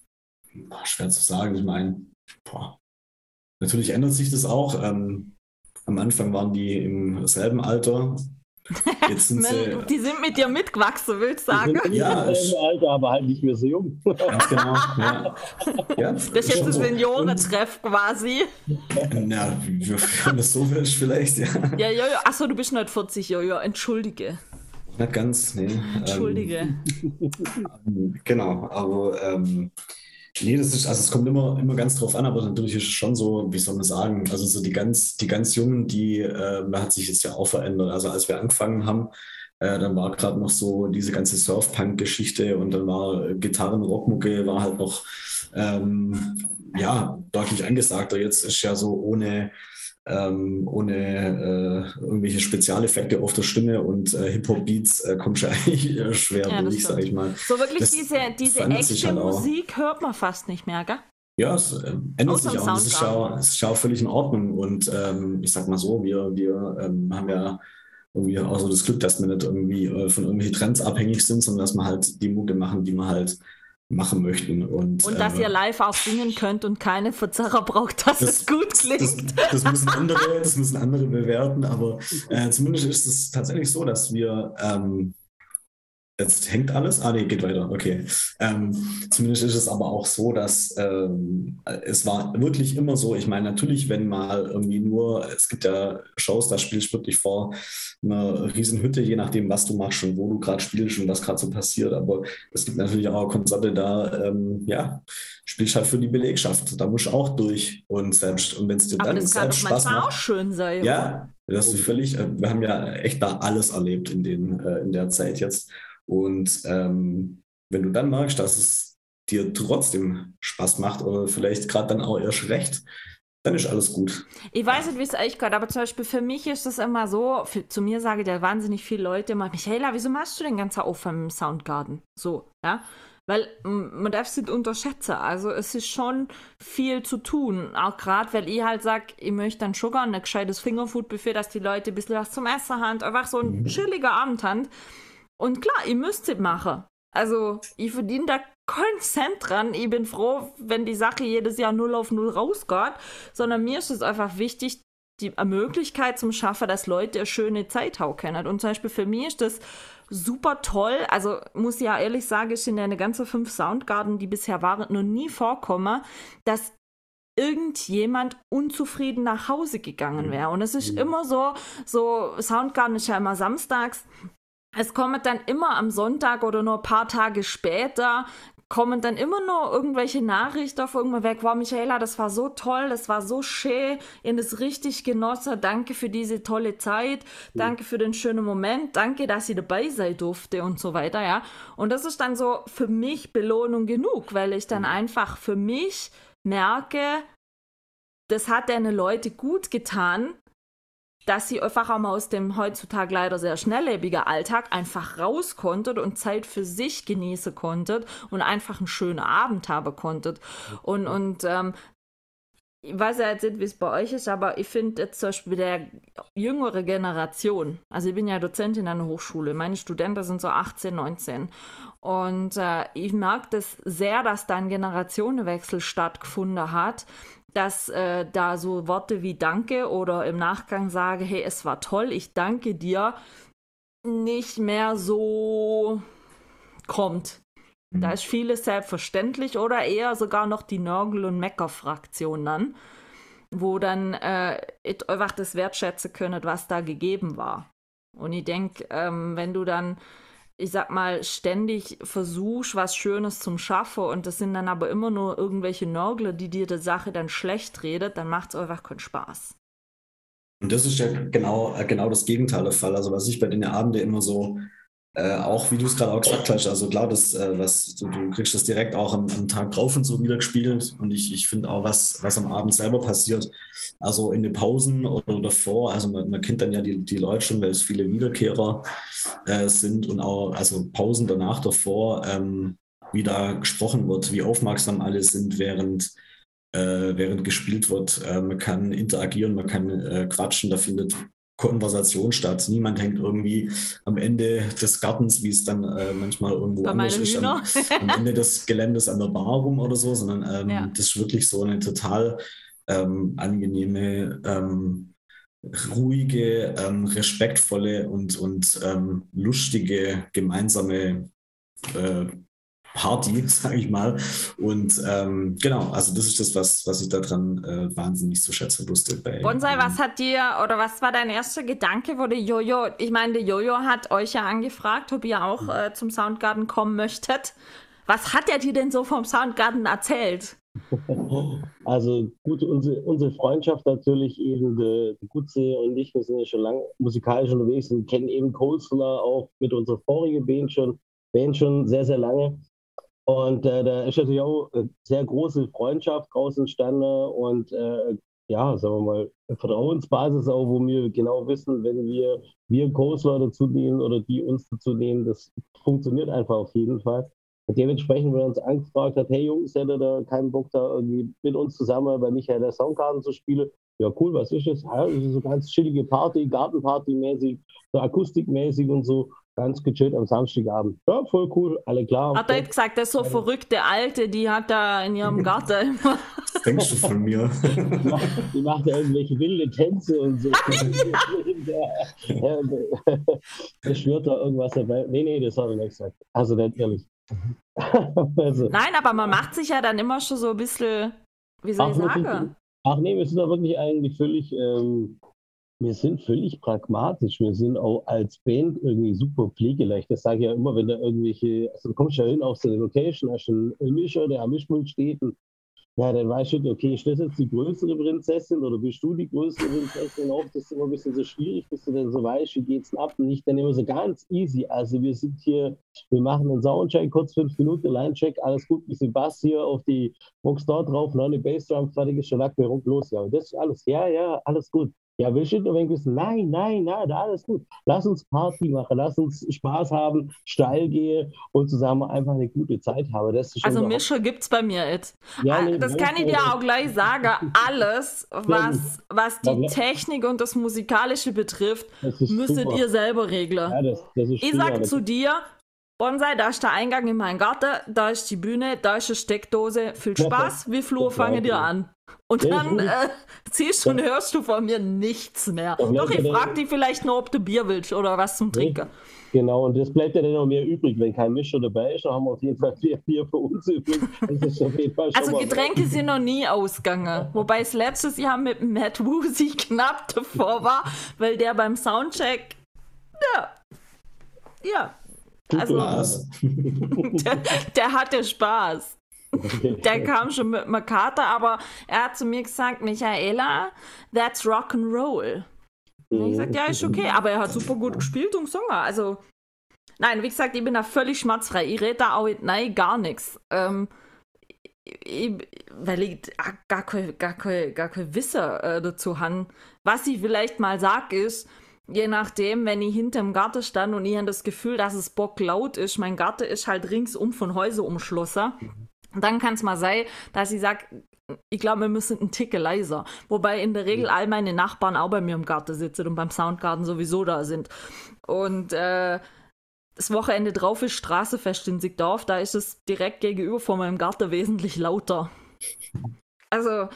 schwer zu sagen, ich meine, natürlich ändert sich das auch. Ähm, am Anfang waren die im selben Alter. Jetzt sind sie, die sind mit dir mitgewachsen, willst du sagen? Ja, im selben Alter, aber halt nicht mehr so jung. Ganz genau. Ja. Ja, das ist jetzt ein Seniorentreff quasi. Na, wenn das so willst, vielleicht, ja. Ja, Jojo, achso, du bist nicht 40, Jojo, entschuldige. Nicht ganz, nee. Entschuldige. Ähm, genau, aber ähm, Nee, das ist, also es kommt immer, immer ganz drauf an, aber natürlich ist es schon so, wie soll man sagen, also so die ganz, die ganz Jungen, die, äh, hat sich jetzt ja auch verändert. Also als wir angefangen haben, äh, dann war gerade noch so diese ganze Surfpunk-Geschichte und dann war Gitarren-Rockmucke, war halt noch, ähm, ja, deutlich angesagter. Jetzt ist ja so ohne, ähm, ohne äh, irgendwelche Spezialeffekte auf der Stimme und äh, Hip-Hop-Beats äh, kommt schon eigentlich schwer ja, durch, sag ich mal. So wirklich das diese, diese echte halt Musik hört man fast nicht mehr, gell? Ja, es äh, ändert Außer sich auch. Das ist ja, es ist ja auch völlig in Ordnung. Und ähm, ich sag mal so, wir, wir ähm, haben ja irgendwie auch so das Glück, dass wir nicht irgendwie äh, von irgendwelchen Trends abhängig sind, sondern dass wir halt die Mucke machen, die wir halt machen möchten. Und, und dass äh, ihr live auch singen könnt und keine Verzerrer braucht, dass das, es gut klingt. Das, das, müssen andere, das müssen andere bewerten, aber äh, zumindest ist es tatsächlich so, dass wir ähm, Jetzt hängt alles? Ah, nee, geht weiter. Okay. Ähm, zumindest ist es aber auch so, dass ähm, es war wirklich immer so. Ich meine, natürlich, wenn mal irgendwie nur, es gibt ja Shows, da spielst du wirklich vor einer riesen Hütte, je nachdem, was du machst und wo du gerade spielst und was gerade so passiert. Aber es gibt natürlich auch Konzerte, da, ähm, ja, spielst halt für die Belegschaft. Da musst du auch durch und selbst. Und wenn es dir aber dann das selbst kann Spaß macht. auch schön sein. Ja, das ist völlig, äh, wir haben ja echt da alles erlebt in, den, äh, in der Zeit jetzt. Und ähm, wenn du dann merkst, dass es dir trotzdem Spaß macht oder vielleicht gerade dann auch erst recht, dann ist alles gut. Ich weiß nicht, wie es euch gehört, aber zum Beispiel für mich ist das immer so, für, zu mir sage ja wahnsinnig viele Leute immer, Michaela, wieso machst du den ganzen Aufwand im Soundgarden? So, ja. Weil man darf es nicht unterschätzen. Also es ist schon viel zu tun. Auch gerade, weil ich halt sage, ich möchte dann schon gerne ein gescheites Fingerfood-Buffet, dass die Leute ein bisschen was zum Essen haben, einfach so ein mhm. chilliger Abend haben. Und klar, ihr müsst es machen. Also, ich verdiene da keinen Cent dran. Ich bin froh, wenn die Sache jedes Jahr 0 auf 0 rausgeht. Sondern mir ist es einfach wichtig, die Möglichkeit zum Schaffen, dass Leute eine schöne Zeit haben können. Und zum Beispiel für mich ist das super toll. Also muss ich ja ehrlich sagen, ich in eine ganze fünf Soundgarden, die bisher waren, noch nie vorkommen, dass irgendjemand unzufrieden nach Hause gegangen mhm. wäre. Und es ist mhm. immer so, so Soundgarden ist ja immer samstags es kommt dann immer am Sonntag oder nur ein paar Tage später kommen dann immer nur irgendwelche Nachrichten auf irgendwann weg. Wow, Michaela, das war so toll, das war so schön, ihr habt es richtig genossen. Danke für diese tolle Zeit, danke für den schönen Moment, danke, dass ich dabei sein durfte und so weiter, ja. Und das ist dann so für mich Belohnung genug, weil ich dann einfach für mich merke, das hat deine Leute gut getan, dass sie einfach auch mal aus dem heutzutage leider sehr schnelllebigen Alltag einfach raus konntet und Zeit für sich genießen konntet und einfach einen schönen Abend haben konntet. Und, und ähm, ich weiß ja jetzt nicht, wie es bei euch ist, aber ich finde jetzt zum Beispiel der jüngere Generation, also ich bin ja Dozentin an der Hochschule, meine Studenten sind so 18, 19 und äh, ich merke das sehr, dass da ein Generationenwechsel stattgefunden hat, dass äh, da so Worte wie Danke oder im Nachgang sage, hey, es war toll, ich danke dir, nicht mehr so kommt. Da mhm. ist vieles selbstverständlich oder eher sogar noch die Nörgel- und Mecker-Fraktion dann, wo dann äh, einfach das wertschätzen können, was da gegeben war. Und ich denke, ähm, wenn du dann ich sag mal, ständig versuchst, was Schönes zum Schaffen und das sind dann aber immer nur irgendwelche Nörgler, die dir die Sache dann schlecht redet, dann macht es einfach keinen Spaß. Und das ist ja genau, äh, genau das Gegenteil der Fall. Also was ich bei den Abenden immer so äh, auch wie du es gerade auch gesagt hast, also klar, das, äh, was, du, du, kriegst das direkt auch am, am, Tag drauf und so wieder gespiegelt. Und ich, ich finde auch, was, was am Abend selber passiert, also in den Pausen oder davor, also man, man kennt dann ja die, die Leute schon, weil es viele Wiederkehrer äh, sind und auch, also Pausen danach, davor, ähm, wie da gesprochen wird, wie aufmerksam alle sind, während, äh, während gespielt wird. Äh, man kann interagieren, man kann quatschen, da findet Konversation statt. Niemand hängt irgendwie am Ende des Gartens, wie es dann äh, manchmal irgendwo Bei anders ist, am, am, Ende des Geländes an der Bar rum oder so, sondern ähm, ja. das ist wirklich so eine total ähm, angenehme, ähm, ruhige, ähm, respektvolle und, und ähm, lustige gemeinsame äh, Party, sage ich mal. Und ähm, genau, also das ist das, was, was ich daran äh, wahnsinnig zu schätzen wusste. Bei, Bonsai, was hat dir oder was war dein erster Gedanke, wo der Jojo, ich meine, der Jojo hat euch ja angefragt, ob ihr auch äh, zum Soundgarden kommen möchtet. Was hat er dir denn so vom Soundgarden erzählt? Also gut, unsere, unsere Freundschaft natürlich eben, der, der Gutse und ich, wir sind ja schon lange musikalisch unterwegs und kennen eben Coleslaw auch mit unserer vorigen Band schon, Band schon sehr, sehr lange. Und äh, da ist natürlich auch eine sehr große Freundschaft draus entstanden und äh, ja, sagen wir mal, Vertrauensbasis auch, wo wir genau wissen, wenn wir, wir Coastler dazu nehmen oder die uns dazu nehmen, das funktioniert einfach auf jeden Fall. Und dementsprechend, wenn er uns angefragt hat, hey Jungs, hättet ihr keinen Bock da irgendwie mit uns zusammen bei Michael der Soundkarten zu spielen? Ja, cool, was ist das? Ja, das ist so ganz chillige Party, Gartenparty-mäßig, so akustikmäßig und so ganz gechillt am Samstagabend. Ja, voll cool, alle klar. Hat er jetzt gesagt, das ist so verrückte Alte, die hat da in ihrem Garten immer. Was denkst du von mir? die macht ja irgendwelche wilde Tänze und so. Er schwört da irgendwas dabei. Nee, nee, das hat er nicht gesagt. Also nicht ehrlich. also. Nein, aber man macht sich ja dann immer schon so ein bisschen, wie soll ach, ich sagen? Ach nee, wir sind da wirklich eigentlich völlig ähm, wir sind völlig pragmatisch. Wir sind auch als Band irgendwie super pflegeleicht. Das sage ich ja immer, wenn da irgendwelche, also du kommst ja hin auf so eine Location, hast einen Mischer, der am Mischpult steht und ja, dann weißt du, okay, ist das jetzt die größere Prinzessin oder bist du die größere Prinzessin? Oft ist es immer ein bisschen so schwierig, bis du dann so weißt, wie geht's denn ab? Und nicht dann immer so ganz easy. Also wir sind hier, wir machen einen Soundcheck, kurz fünf Minuten, Line-Check, alles gut, bisschen Bass hier auf die Box dort drauf, noch eine Bassdrum, fertig ist schon Lack, los. Ja, und das ist alles, ja, ja, alles gut. Ja, willst du nur wissen? Nein, nein, nein, alles gut. Lass uns Party machen, lass uns Spaß haben, steil gehen und zusammen einfach eine gute Zeit haben. also Mischer gibt es bei mir jetzt. Ja, nee, das kann ich dir auch gleich sagen. Alles, was, was die Technik und das Musikalische betrifft, müsstet super. ihr selber regeln. Ja, das, das ich sage zu dir, Bonsai, da ist der Eingang in meinen Garten, da ist die Bühne, da ist eine Steckdose. Viel Spaß, wie Flur fange dir an. Und dann äh, siehst du und hörst du von mir nichts mehr. Doch, ich frage dich vielleicht nur, ob du Bier willst oder was zum Trinken. Genau, und das bleibt ja dann noch mehr übrig. Wenn kein Mischer dabei ist, dann haben wir auf jeden Fall vier Bier für uns übrig. also Getränke sind noch nie ausgegangen. Wobei das letztes Jahr mit Matt Woozy knapp davor war, weil der beim Soundcheck, ja, ja, Also, der, der hatte Spaß. Der kam schon mit Kater, aber er hat zu mir gesagt, Michaela, that's rock and roll. Und ich gesagt, ja, ist okay, aber er hat super gut gespielt und gesungen. Also, nein, wie gesagt, ich bin da völlig schmerzfrei. Ich rede da auch nicht, nein, gar nichts. Ähm, ich, weil ich gar kein, gar kein, gar kein Wissen äh, dazu habe. Was ich vielleicht mal sage, ist, je nachdem, wenn ich hinterm Garten stand und ich habe das Gefühl, dass es bock laut ist, mein Garten ist halt ringsum von Häusern umschlossen. Dann kann es mal sein, dass ich sage, ich glaube, wir müssen einen Ticke leiser. Wobei in der Regel all meine Nachbarn auch bei mir im Garten sitzen und beim Soundgarten sowieso da sind. Und äh, das Wochenende drauf ist Straßefest in Sigdorf, da ist es direkt gegenüber von meinem Garten wesentlich lauter. Also,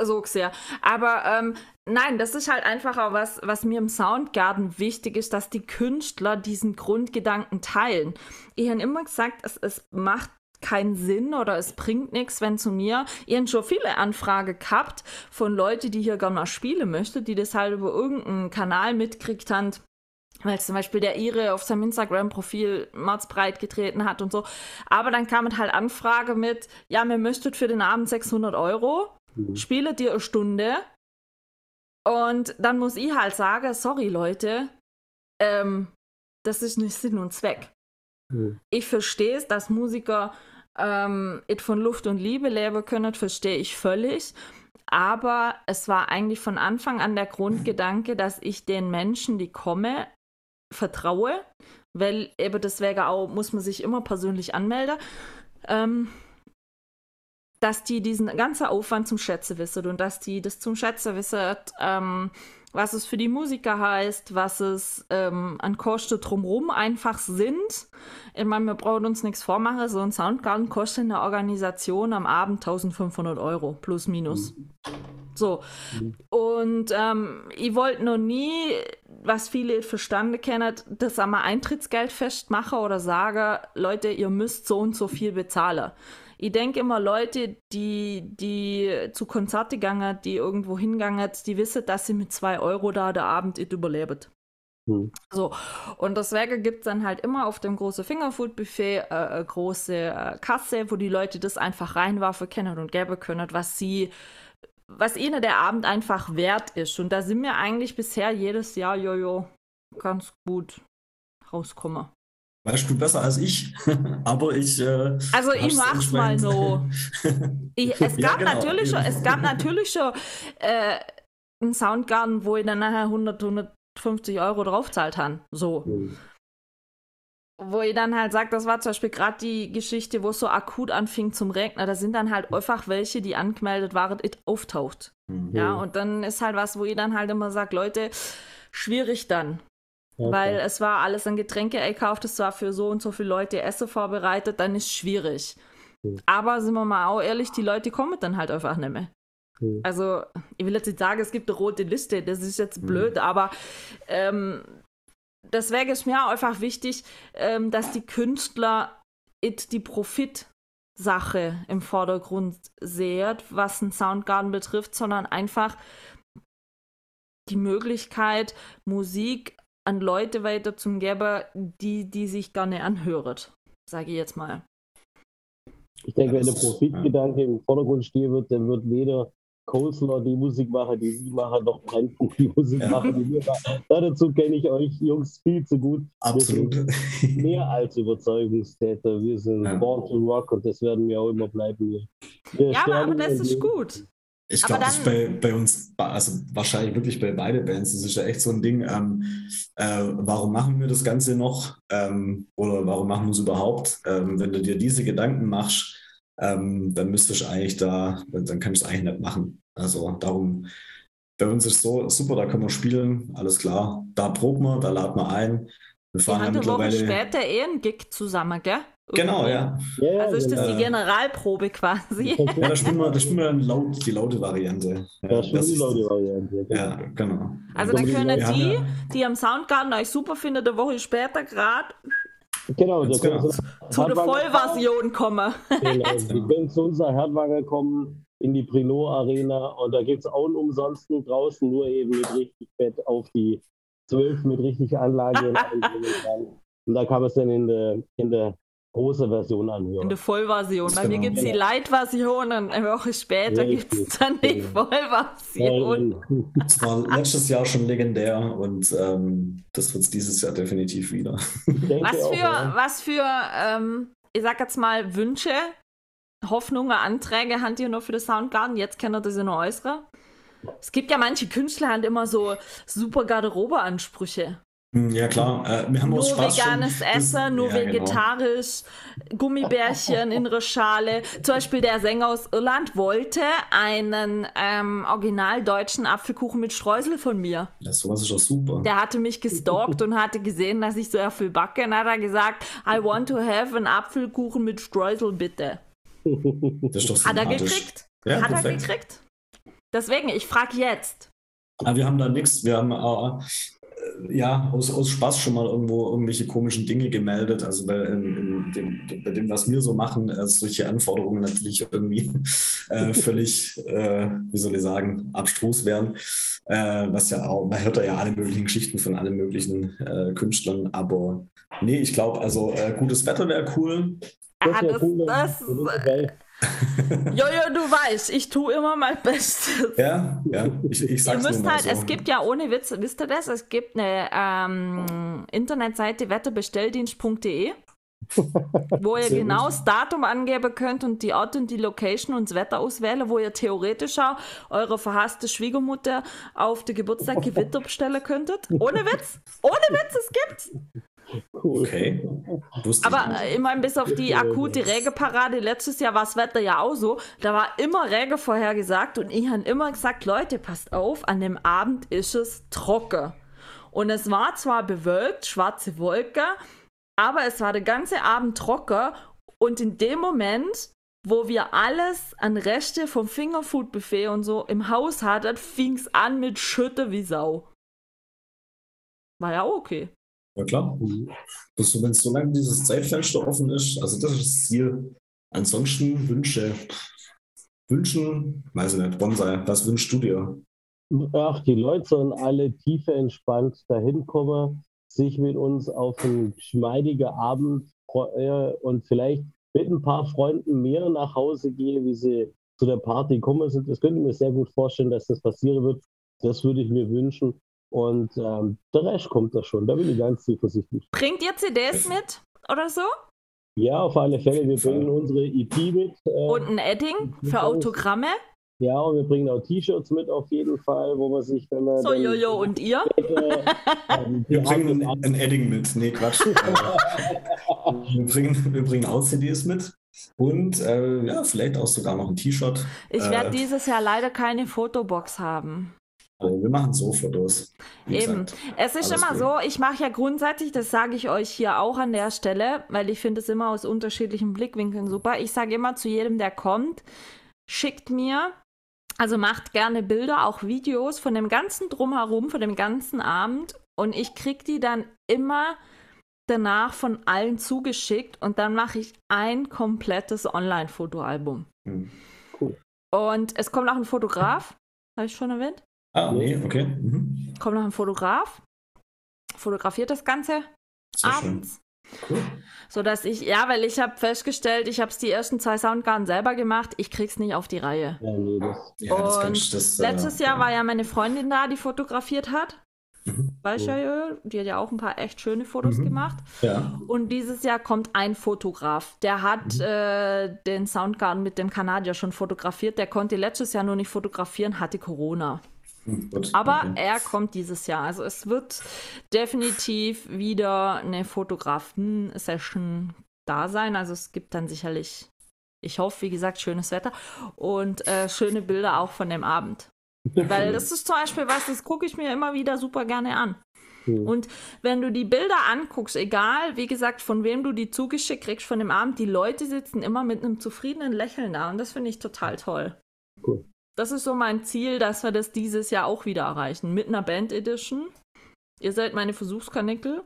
so sehr. Aber ähm, nein, das ist halt einfach auch was, was mir im Soundgarten wichtig ist, dass die Künstler diesen Grundgedanken teilen. Ich habe immer gesagt, es, es macht keinen Sinn oder es bringt nichts, wenn zu mir, ihr habt schon viele Anfragen gehabt von Leuten, die hier gerne mal spielen möchten, die das halt über irgendeinen Kanal mitkriegt haben, weil zum Beispiel der Ire auf seinem Instagram-Profil breit getreten hat und so. Aber dann kam halt Anfrage mit, ja, mir möchtet für den Abend 600 Euro, mhm. spiele dir eine Stunde. Und dann muss ich halt sagen, sorry Leute, ähm, das ist nicht Sinn und Zweck. Mhm. Ich verstehe es, dass Musiker ähm, von Luft und Liebe leben können, verstehe ich völlig. Aber es war eigentlich von Anfang an der Grundgedanke, dass ich den Menschen, die kommen, vertraue, weil eben deswegen auch muss man sich immer persönlich anmelden, ähm, dass die diesen ganzen Aufwand zum Schätzen wissen und dass die das zum Schätzen wissen, ähm, was es für die Musiker heißt, was es ähm, an Kosten drumherum einfach sind. Ich meine, wir brauchen uns nichts vormachen, so ein Soundgarden kostet eine Organisation am Abend 1500 Euro, plus minus. Mhm. So. Mhm. Und ähm, ich wollte noch nie, was viele verstanden kennen, das am Eintrittsgeld festmachen oder sage, Leute, ihr müsst so und so viel bezahlen. Ich denke immer, Leute, die, die zu Konzerte gegangen, die irgendwo hingegangen, die wissen, dass sie mit zwei Euro da der Abend nicht überleben. Hm. So, und deswegen gibt es dann halt immer auf dem großen Fingerfood-Buffet äh, eine große äh, Kasse, wo die Leute das einfach reinwerfen können und geben können, was sie was ihnen der Abend einfach wert ist. Und da sind wir eigentlich bisher jedes Jahr, jojo, ganz gut rauskommen. Weißt du besser als ich, aber ich. Äh, also ich mach's mal so. ich, es, gab ja, genau, natürlich schon, es gab natürlich schon äh, einen Soundgarden, wo ich dann nachher 100, 150 Euro draufzahlt habe. So. Mhm wo ihr dann halt sagt, das war zum Beispiel gerade die Geschichte, wo es so akut anfing zum Regnen. Da sind dann halt einfach welche, die angemeldet waren, it auftaucht. Mhm. Ja, und dann ist halt was, wo ihr dann halt immer sagt, Leute, schwierig dann. Okay. Weil es war alles an Getränke gekauft, es war für so und so viele Leute Essen vorbereitet, dann ist schwierig. Mhm. Aber sind wir mal auch ehrlich, die Leute kommen dann halt einfach nicht mehr. Mhm. Also, ich will jetzt nicht sagen, es gibt eine rote Liste, das ist jetzt blöd, mhm. aber ähm, deswegen ist mir auch einfach wichtig, ähm, dass die Künstler it die Profitsache im Vordergrund sehen, was ein Soundgarden betrifft, sondern einfach die Möglichkeit, Musik an Leute weiter zu geben, die, die sich gerne anhören, sage ich jetzt mal. Ich denke, wenn der Profitgedanke im Vordergrund stehen wird, dann wird weder Coleslaw die Musik mache, die Sie machen, noch Brennpunkt die Musik ja. machen, die wir machen. dazu kenne ich euch Jungs viel zu gut. Absolut. mehr als Überzeugungstäter. Wir sind ja. born to rock und das werden wir auch immer bleiben. Wir ja, aber, aber das ist gut. Ich glaube, das ist bei, bei uns, also wahrscheinlich wirklich bei beiden Bands, das ist ja echt so ein Ding, ähm, äh, warum machen wir das Ganze noch? Ähm, oder warum machen wir es überhaupt? Ähm, wenn du dir diese Gedanken machst, ähm, dann müsste ich eigentlich da, dann kann ich es eigentlich nicht machen. Also darum, bei uns ist es so super, da können wir spielen, alles klar. Da proben wir, da laden wir ein. Wir fahren ja mittlerweile. Woche später eh ein Gig zusammen, gell? Genau, ja. Also ist das die Generalprobe quasi. Ja, da spielen wir, da spielen wir dann laut, die laute Variante. Ja, das ist die laute Variante. Ja, genau. Also dann können die, die am Soundgarden euch super finden, eine Woche später gerade Genau, da können genau. zu der Vollversion kommen. Genau, die können zu unserer Herdwanger kommen in die Prino Arena und da gibt es auch einen umsonsten draußen, nur eben mit richtig Fett auf die 12 mit richtig Anlage. Und da kann man es dann in der, in der großen Version anhören. In der Vollversion. Bei Genau. mir gibt es die Genau. Light-Version und eine Woche später gibt es dann die Genau. Vollversion. Das war letztes Jahr schon legendär und ähm, das wird es dieses Jahr definitiv wieder. Was auch, für, ja. was für, ähm, ich sag jetzt mal, Wünsche, Hoffnungen, Anträge habt ihr noch für den Soundgarden? Jetzt kennt ihr das ja noch äußere. Es gibt ja manche Künstler, haben immer so super Garderobe-Ansprüche. Hm, Ja klar, äh, wir haben Nur aus Spaß veganes schon, Essen, nur ja, genau. vegetarisch, Gummibärchen in der Schale. Zum Beispiel der Sänger aus Irland wollte einen ähm, original deutschen Apfelkuchen mit Streusel von mir. Ja, sowas ist doch super. Der hatte mich gestalkt und hatte gesehen, dass ich so viel backe. Und hat er gesagt, I want to have einen Apfelkuchen mit Streusel, bitte. Das ist doch Hat er gekriegt? Ja, hat er perfekt. gekriegt? Deswegen, ich frage jetzt. Aber wir haben da nichts. Wir haben äh, ja aus, aus Spaß schon mal irgendwo irgendwelche komischen Dinge gemeldet. Also bei, in, in dem, bei dem, was wir so machen, äh, solche Anforderungen natürlich irgendwie äh, völlig, äh, wie soll ich sagen, abstrus wären. Äh, was ja auch, man hört da ja alle möglichen Geschichten von allen möglichen äh, Künstlern. Aber nee, ich glaube, also äh, gutes Wetter wäre cool. Das Ah, das, cool, das, dabei- Jojo, du weißt, ich tue immer mein Bestes. Ja, ja, ich, ich Ihr sag's nur müsst halt, so. es gibt ja ohne Witz, wisst ihr das? Es gibt eine ähm, Internetseite wetterbestelldienst.de, wo ihr Sehr genau gut. das Datum angeben könnt und die Ort und die Location und das Wetter auswählen, wo ihr theoretisch auch eure verhasste Schwiegermutter auf den Geburtstag Gewitter bestellen könntet. Ohne Witz! Ohne Witz, es gibt's! Cool. Okay. Wusste ich Aber nicht. äh, immerhin bis auf die akute Regenparade, letztes Jahr war das Wetter ja auch so, da war immer Regen vorhergesagt und ich habe immer gesagt, Leute, passt auf, an dem Abend ist es trocken. Und es war zwar bewölkt, schwarze Wolke, aber es war der ganze Abend trocken und in dem Moment, wo wir alles an Reste vom Fingerfood-Buffet und so im Haus hatten, fing es an mit Schütte wie Sau. War ja okay. Ja, klar. Das, wenn es so lange dieses Zeitfenster offen ist, also das ist das Ziel. Ansonsten Wünsche. Wünschen, weiß ich nicht, Bonsai, was wünschst du dir? Ach, die Leute sollen alle tiefe entspannt dahin kommen, sich mit uns auf einen geschmeidigen Abend freuen und vielleicht mit ein paar Freunden mehr nach Hause gehen, wie sie zu der Party kommen sind. Das könnte ich mir sehr gut vorstellen, dass das passieren wird. Das würde ich mir wünschen. Und ähm, der Rest kommt da schon. Da bin ich ganz zuversichtlich. Bringt ihr CDs mit oder so? Ja, auf alle Fälle. Wir bringen unsere EP mit. Äh, Und ein Edding für Autogramme? ja, und wir bringen auch T-Shirts mit auf jeden Fall, wo man sich, wenn man. So, dann- Jojo, und ihr? Äh, ähm, Wir bringen ein, ein Edding mit. Nee, Quatsch. Äh, wir, bringen, wir bringen auch CDs mit. Und äh, ja, vielleicht auch sogar noch ein T-Shirt. Ich Äh. werde dieses Jahr leider keine Fotobox haben. Also wir machen so Fotos. Eben. Es ist immer gut. so, ich mache ja grundsätzlich, das sage ich euch hier auch an der Stelle, weil ich finde es immer aus unterschiedlichen Blickwinkeln super. Ich sage immer zu jedem, der kommt, schickt mir, also macht gerne Bilder, auch Videos von dem ganzen Drumherum, von dem ganzen Abend und ich kriege die dann immer danach von allen zugeschickt und dann mache ich ein komplettes Online-Fotoalbum. Hm. Und es kommt noch ein Fotograf, habe ich schon erwähnt? Ah, nee, okay. Mhm. kommt noch ein Fotograf, fotografiert das Ganze Sehr schön. abends. Cool. So dass ich, ja, weil ich habe festgestellt, ich habe es die ersten zwei Soundgarden selber gemacht, ich krieg's nicht auf die Reihe. Ja, nee, das, Ja, das Und ich, das, äh, Letztes Jahr war ja meine Freundin da, die fotografiert hat. Mhm. Weißt du, ja, die hat ja auch ein paar echt schöne Fotos Mhm. gemacht. Ja. Und dieses Jahr kommt ein Fotograf. Der hat Mhm. äh, den Soundgarden mit dem Kanadier schon fotografiert. Der konnte letztes Jahr nur nicht fotografieren, hatte Corona. Hm, gut. Aber okay. er kommt dieses Jahr. Also es wird definitiv wieder eine Fotografen-Session da sein. Also es gibt dann sicherlich, ich hoffe, wie gesagt, schönes Wetter und äh, schöne Bilder auch von dem Abend. Weil das ist zum Beispiel was, das gucke ich mir immer wieder super gerne an. Hm. Und wenn du die Bilder anguckst, egal, wie gesagt, von wem du die zugeschickt kriegst von dem Abend, die Leute sitzen immer mit einem zufriedenen Lächeln da und das finde ich total toll. Cool. Das ist so mein Ziel, dass wir das dieses Jahr auch wieder erreichen. Mit einer Band Edition. Ihr seid meine Versuchskanickel.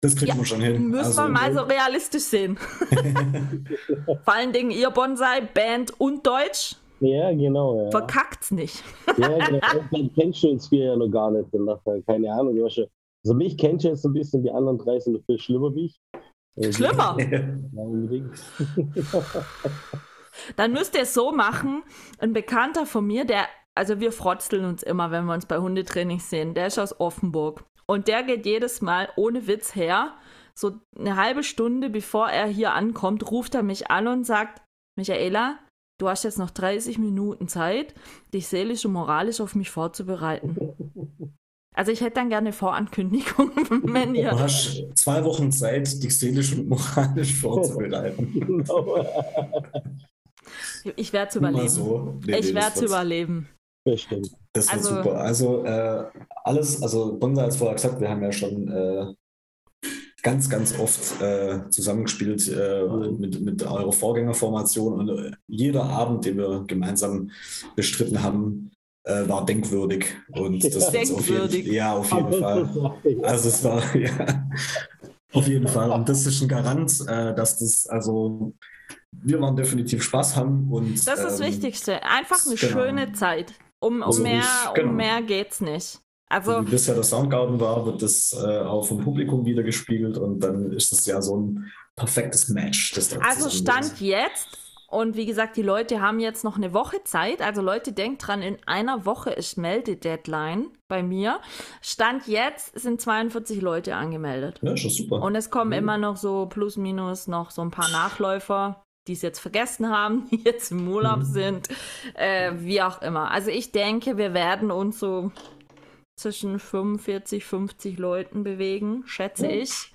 Das kriegt Ja, man schon hin. Müssen Also, wir mal so realistisch sehen. Vor allen Dingen ihr Bonsai, Band und Deutsch. ja, genau. Ja. Verkackt's nicht. Ja, genau. Dann kennst du uns vier ja noch gar nicht. Dann nachher, keine Ahnung, du Also mich kennt jetzt ein bisschen, die anderen drei sind viel schlimmer wie ich. Schlimmer? Ja, unbedingt. Dann müsst ihr es so machen, ein Bekannter von mir, der, also wir frotzeln uns immer, wenn wir uns bei Hundetraining sehen, der ist aus Offenburg. Und der geht jedes Mal ohne Witz her, so eine halbe Stunde bevor er hier ankommt, ruft er mich an und sagt, Michaela, du hast jetzt noch 30 Minuten Zeit, dich seelisch und moralisch auf mich vorzubereiten. Also ich hätte dann gerne Vorankündigung, wenn ihr. Du hast zwei Wochen Zeit, dich seelisch und moralisch vorzubereiten. Genau. ich werde es überleben. So. Nee, ich nee, werde es überleben. Bestimmt. Das wird also, super. Also äh, alles, also Bonsa hat es vorher gesagt, wir haben ja schon äh, ganz, ganz oft äh, zusammengespielt äh, mhm. mit, mit eurer Vorgängerformation und äh, jeder Abend, den wir gemeinsam bestritten haben, äh, war denkwürdig. Und das denkwürdig. Auf jeden, ja, auf jeden Fall. Also es war, ja, auf jeden Fall. Und das ist ein Garant, äh, dass das, also wir waren definitiv Spaß haben. Und, das ist das ähm, Wichtigste. Einfach eine genau. schöne Zeit. Um, um, also mehr, ich, genau. um mehr geht's nicht. Also, Wie bisher der Soundgarden war, wird das äh, auch vom Publikum wieder gespiegelt und dann ist es ja so ein perfektes Match. also Stand ist. jetzt und wie gesagt, die Leute haben jetzt noch eine Woche Zeit. Also Leute, denkt dran, in einer Woche ist Melde-Deadline bei mir. Stand jetzt sind 42 Leute angemeldet. Ja, schon super. Und es kommen mhm. immer noch so plus minus noch so ein paar Nachläufer die es jetzt vergessen haben, die jetzt im Urlaub mhm. sind, äh, wie auch immer. Also ich denke, wir werden uns so zwischen 45, 50 Leuten bewegen, schätze mhm. ich.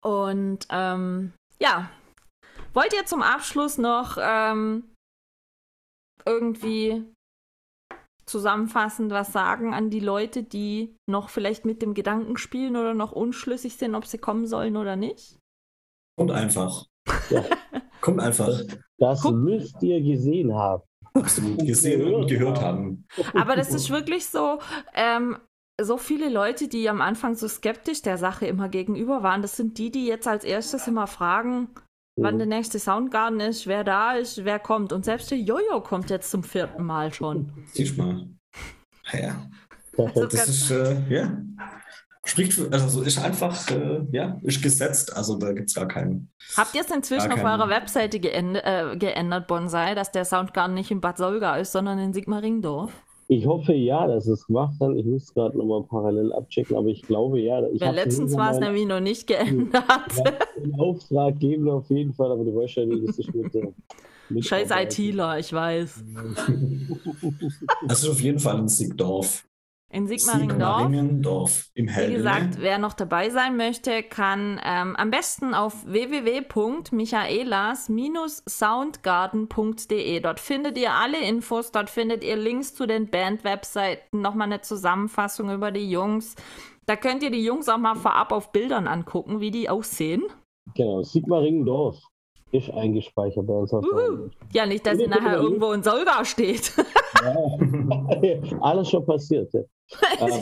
Und ähm, ja, wollt ihr zum Abschluss noch ähm, irgendwie zusammenfassend was sagen an die Leute, die noch vielleicht mit dem Gedanken spielen oder noch unschlüssig sind, ob sie kommen sollen oder nicht? Und einfach. Ja. Kommt einfach. Das Guck. müsst ihr gesehen haben. Absolut, gesehen und gehört haben. Aber das ist wirklich so, ähm, so viele Leute, die am Anfang so skeptisch der Sache immer gegenüber waren, das sind die, die jetzt als erstes immer fragen, wann der nächste Soundgarden ist, wer da ist, wer kommt. Und selbst der Jojo kommt jetzt zum vierten Mal schon. Siehst mal. Ja. Also das ist, äh, ja spricht für, also ist einfach, äh, ja, ist gesetzt. Also da gibt es gar keinen. Habt ihr es inzwischen auf eurer Webseite geändert, äh, geändert, Bonsai, dass der Sound gar nicht in Bad Solga ist, sondern in Sigmaringdorf? Ich hoffe ja, dass es gemacht hat. Ich muss gerade nochmal parallel abchecken, aber ich glaube ja. Ich Weil letztens war es nämlich noch nicht geändert. Den Auftrag geben auf jeden Fall, aber du weißt ja nicht, das ist mit der. Scheiß ITler, ich weiß. Das ist auf jeden Fall ein Sigdorf. In Sigmaringendorf. Sigmaringendorf im Wie gesagt, wer noch dabei sein möchte, kann ähm, am besten auf www.michaelas-soundgarden.de. Dort findet ihr alle Infos, dort findet ihr Links zu den Bandwebseiten, nochmal eine Zusammenfassung über die Jungs. Da könnt ihr die Jungs auch mal vorab auf Bildern angucken, wie die aussehen. Genau, Sigmaringendorf ist eingespeichert bei uns. Uh, ja, nicht, dass ihr nachher irgendwo in Solga steht. ja, alles schon passiert. Ja. ähm,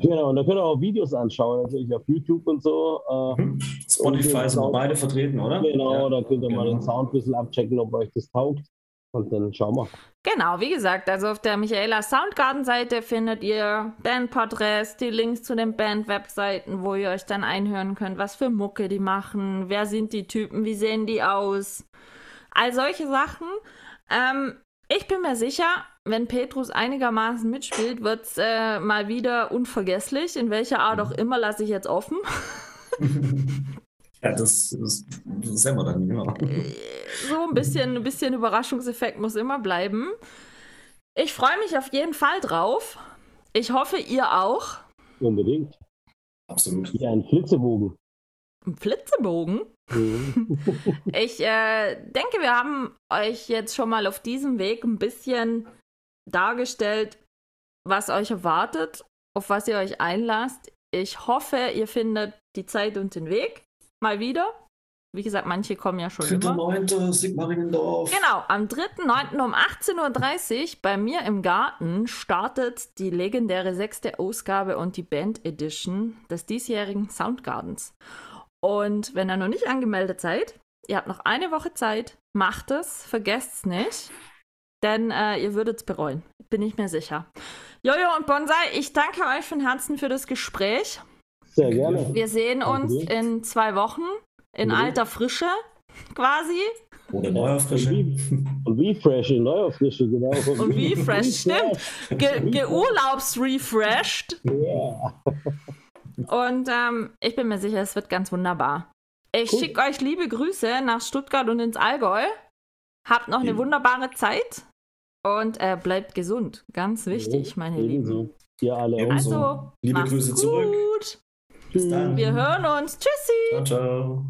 genau, und da könnt ihr auch Videos anschauen, natürlich auf YouTube und so. Äh, mhm. Spotify sind wir beide vertreten, oder? Genau, ja. da könnt ihr genau. mal den Sound ein bisschen abchecken, ob euch das taugt. Und dann schauen wir. Genau, wie gesagt, also auf der Michaela Soundgarden-Seite findet ihr Bandporträts, die Links zu den Band-Webseiten, wo ihr euch dann einhören könnt, was für Mucke die machen, wer sind die Typen, wie sehen die aus. All solche Sachen. Ähm, ich bin mir sicher, wenn Petrus einigermaßen mitspielt, wird es äh, mal wieder unvergesslich. In welcher Art auch immer, lasse ich jetzt offen. ja, das, das, das sehen wir dann immer. Äh, so ein bisschen, ein bisschen Überraschungseffekt muss immer bleiben. Ich freue mich auf jeden Fall drauf. Ich hoffe, ihr auch. Unbedingt. Absolut. Ja, ein Flitzebogen. Ein Flitzebogen? Mhm. ich äh, denke, wir haben euch jetzt schon mal auf diesem Weg ein bisschen dargestellt, was euch erwartet, auf was ihr euch einlasst. Ich hoffe, ihr findet die Zeit und den Weg mal wieder. Wie gesagt, manche kommen ja schon 3.9. Sigmaringendorf. Genau, am 3.9. um 18.30 Uhr bei mir im Garten startet die legendäre sechste Ausgabe und die Band Edition des diesjährigen Soundgardens. Und wenn ihr noch nicht angemeldet seid, ihr habt noch eine Woche Zeit, macht es, vergesst es nicht. denn äh, ihr würdet es bereuen. Bin ich mir sicher. Jojo und Bonsai, ich danke euch von Herzen für das Gespräch. Sehr gerne. Wir sehen uns in zwei Wochen in Mhm. alter Frische quasi. Oder Neuauffrische. Und wie fresh, in Neuauffrische, genau. Und wie fresh, stimmt. Ge Geurlaubsrefreshed. Ja. Und ähm, ich bin mir sicher, es wird ganz wunderbar. Ich Cool. schicke euch liebe Grüße nach Stuttgart und ins Allgäu. Habt noch eine Ja. wunderbare Zeit und äh, bleibt gesund. Ganz wichtig, meine Lieben. Ebenso. Ihr alle. Also, Liebe macht's Grüße gut. zurück. Bis dann. Wir hören uns. Tschüssi. Ciao, ciao.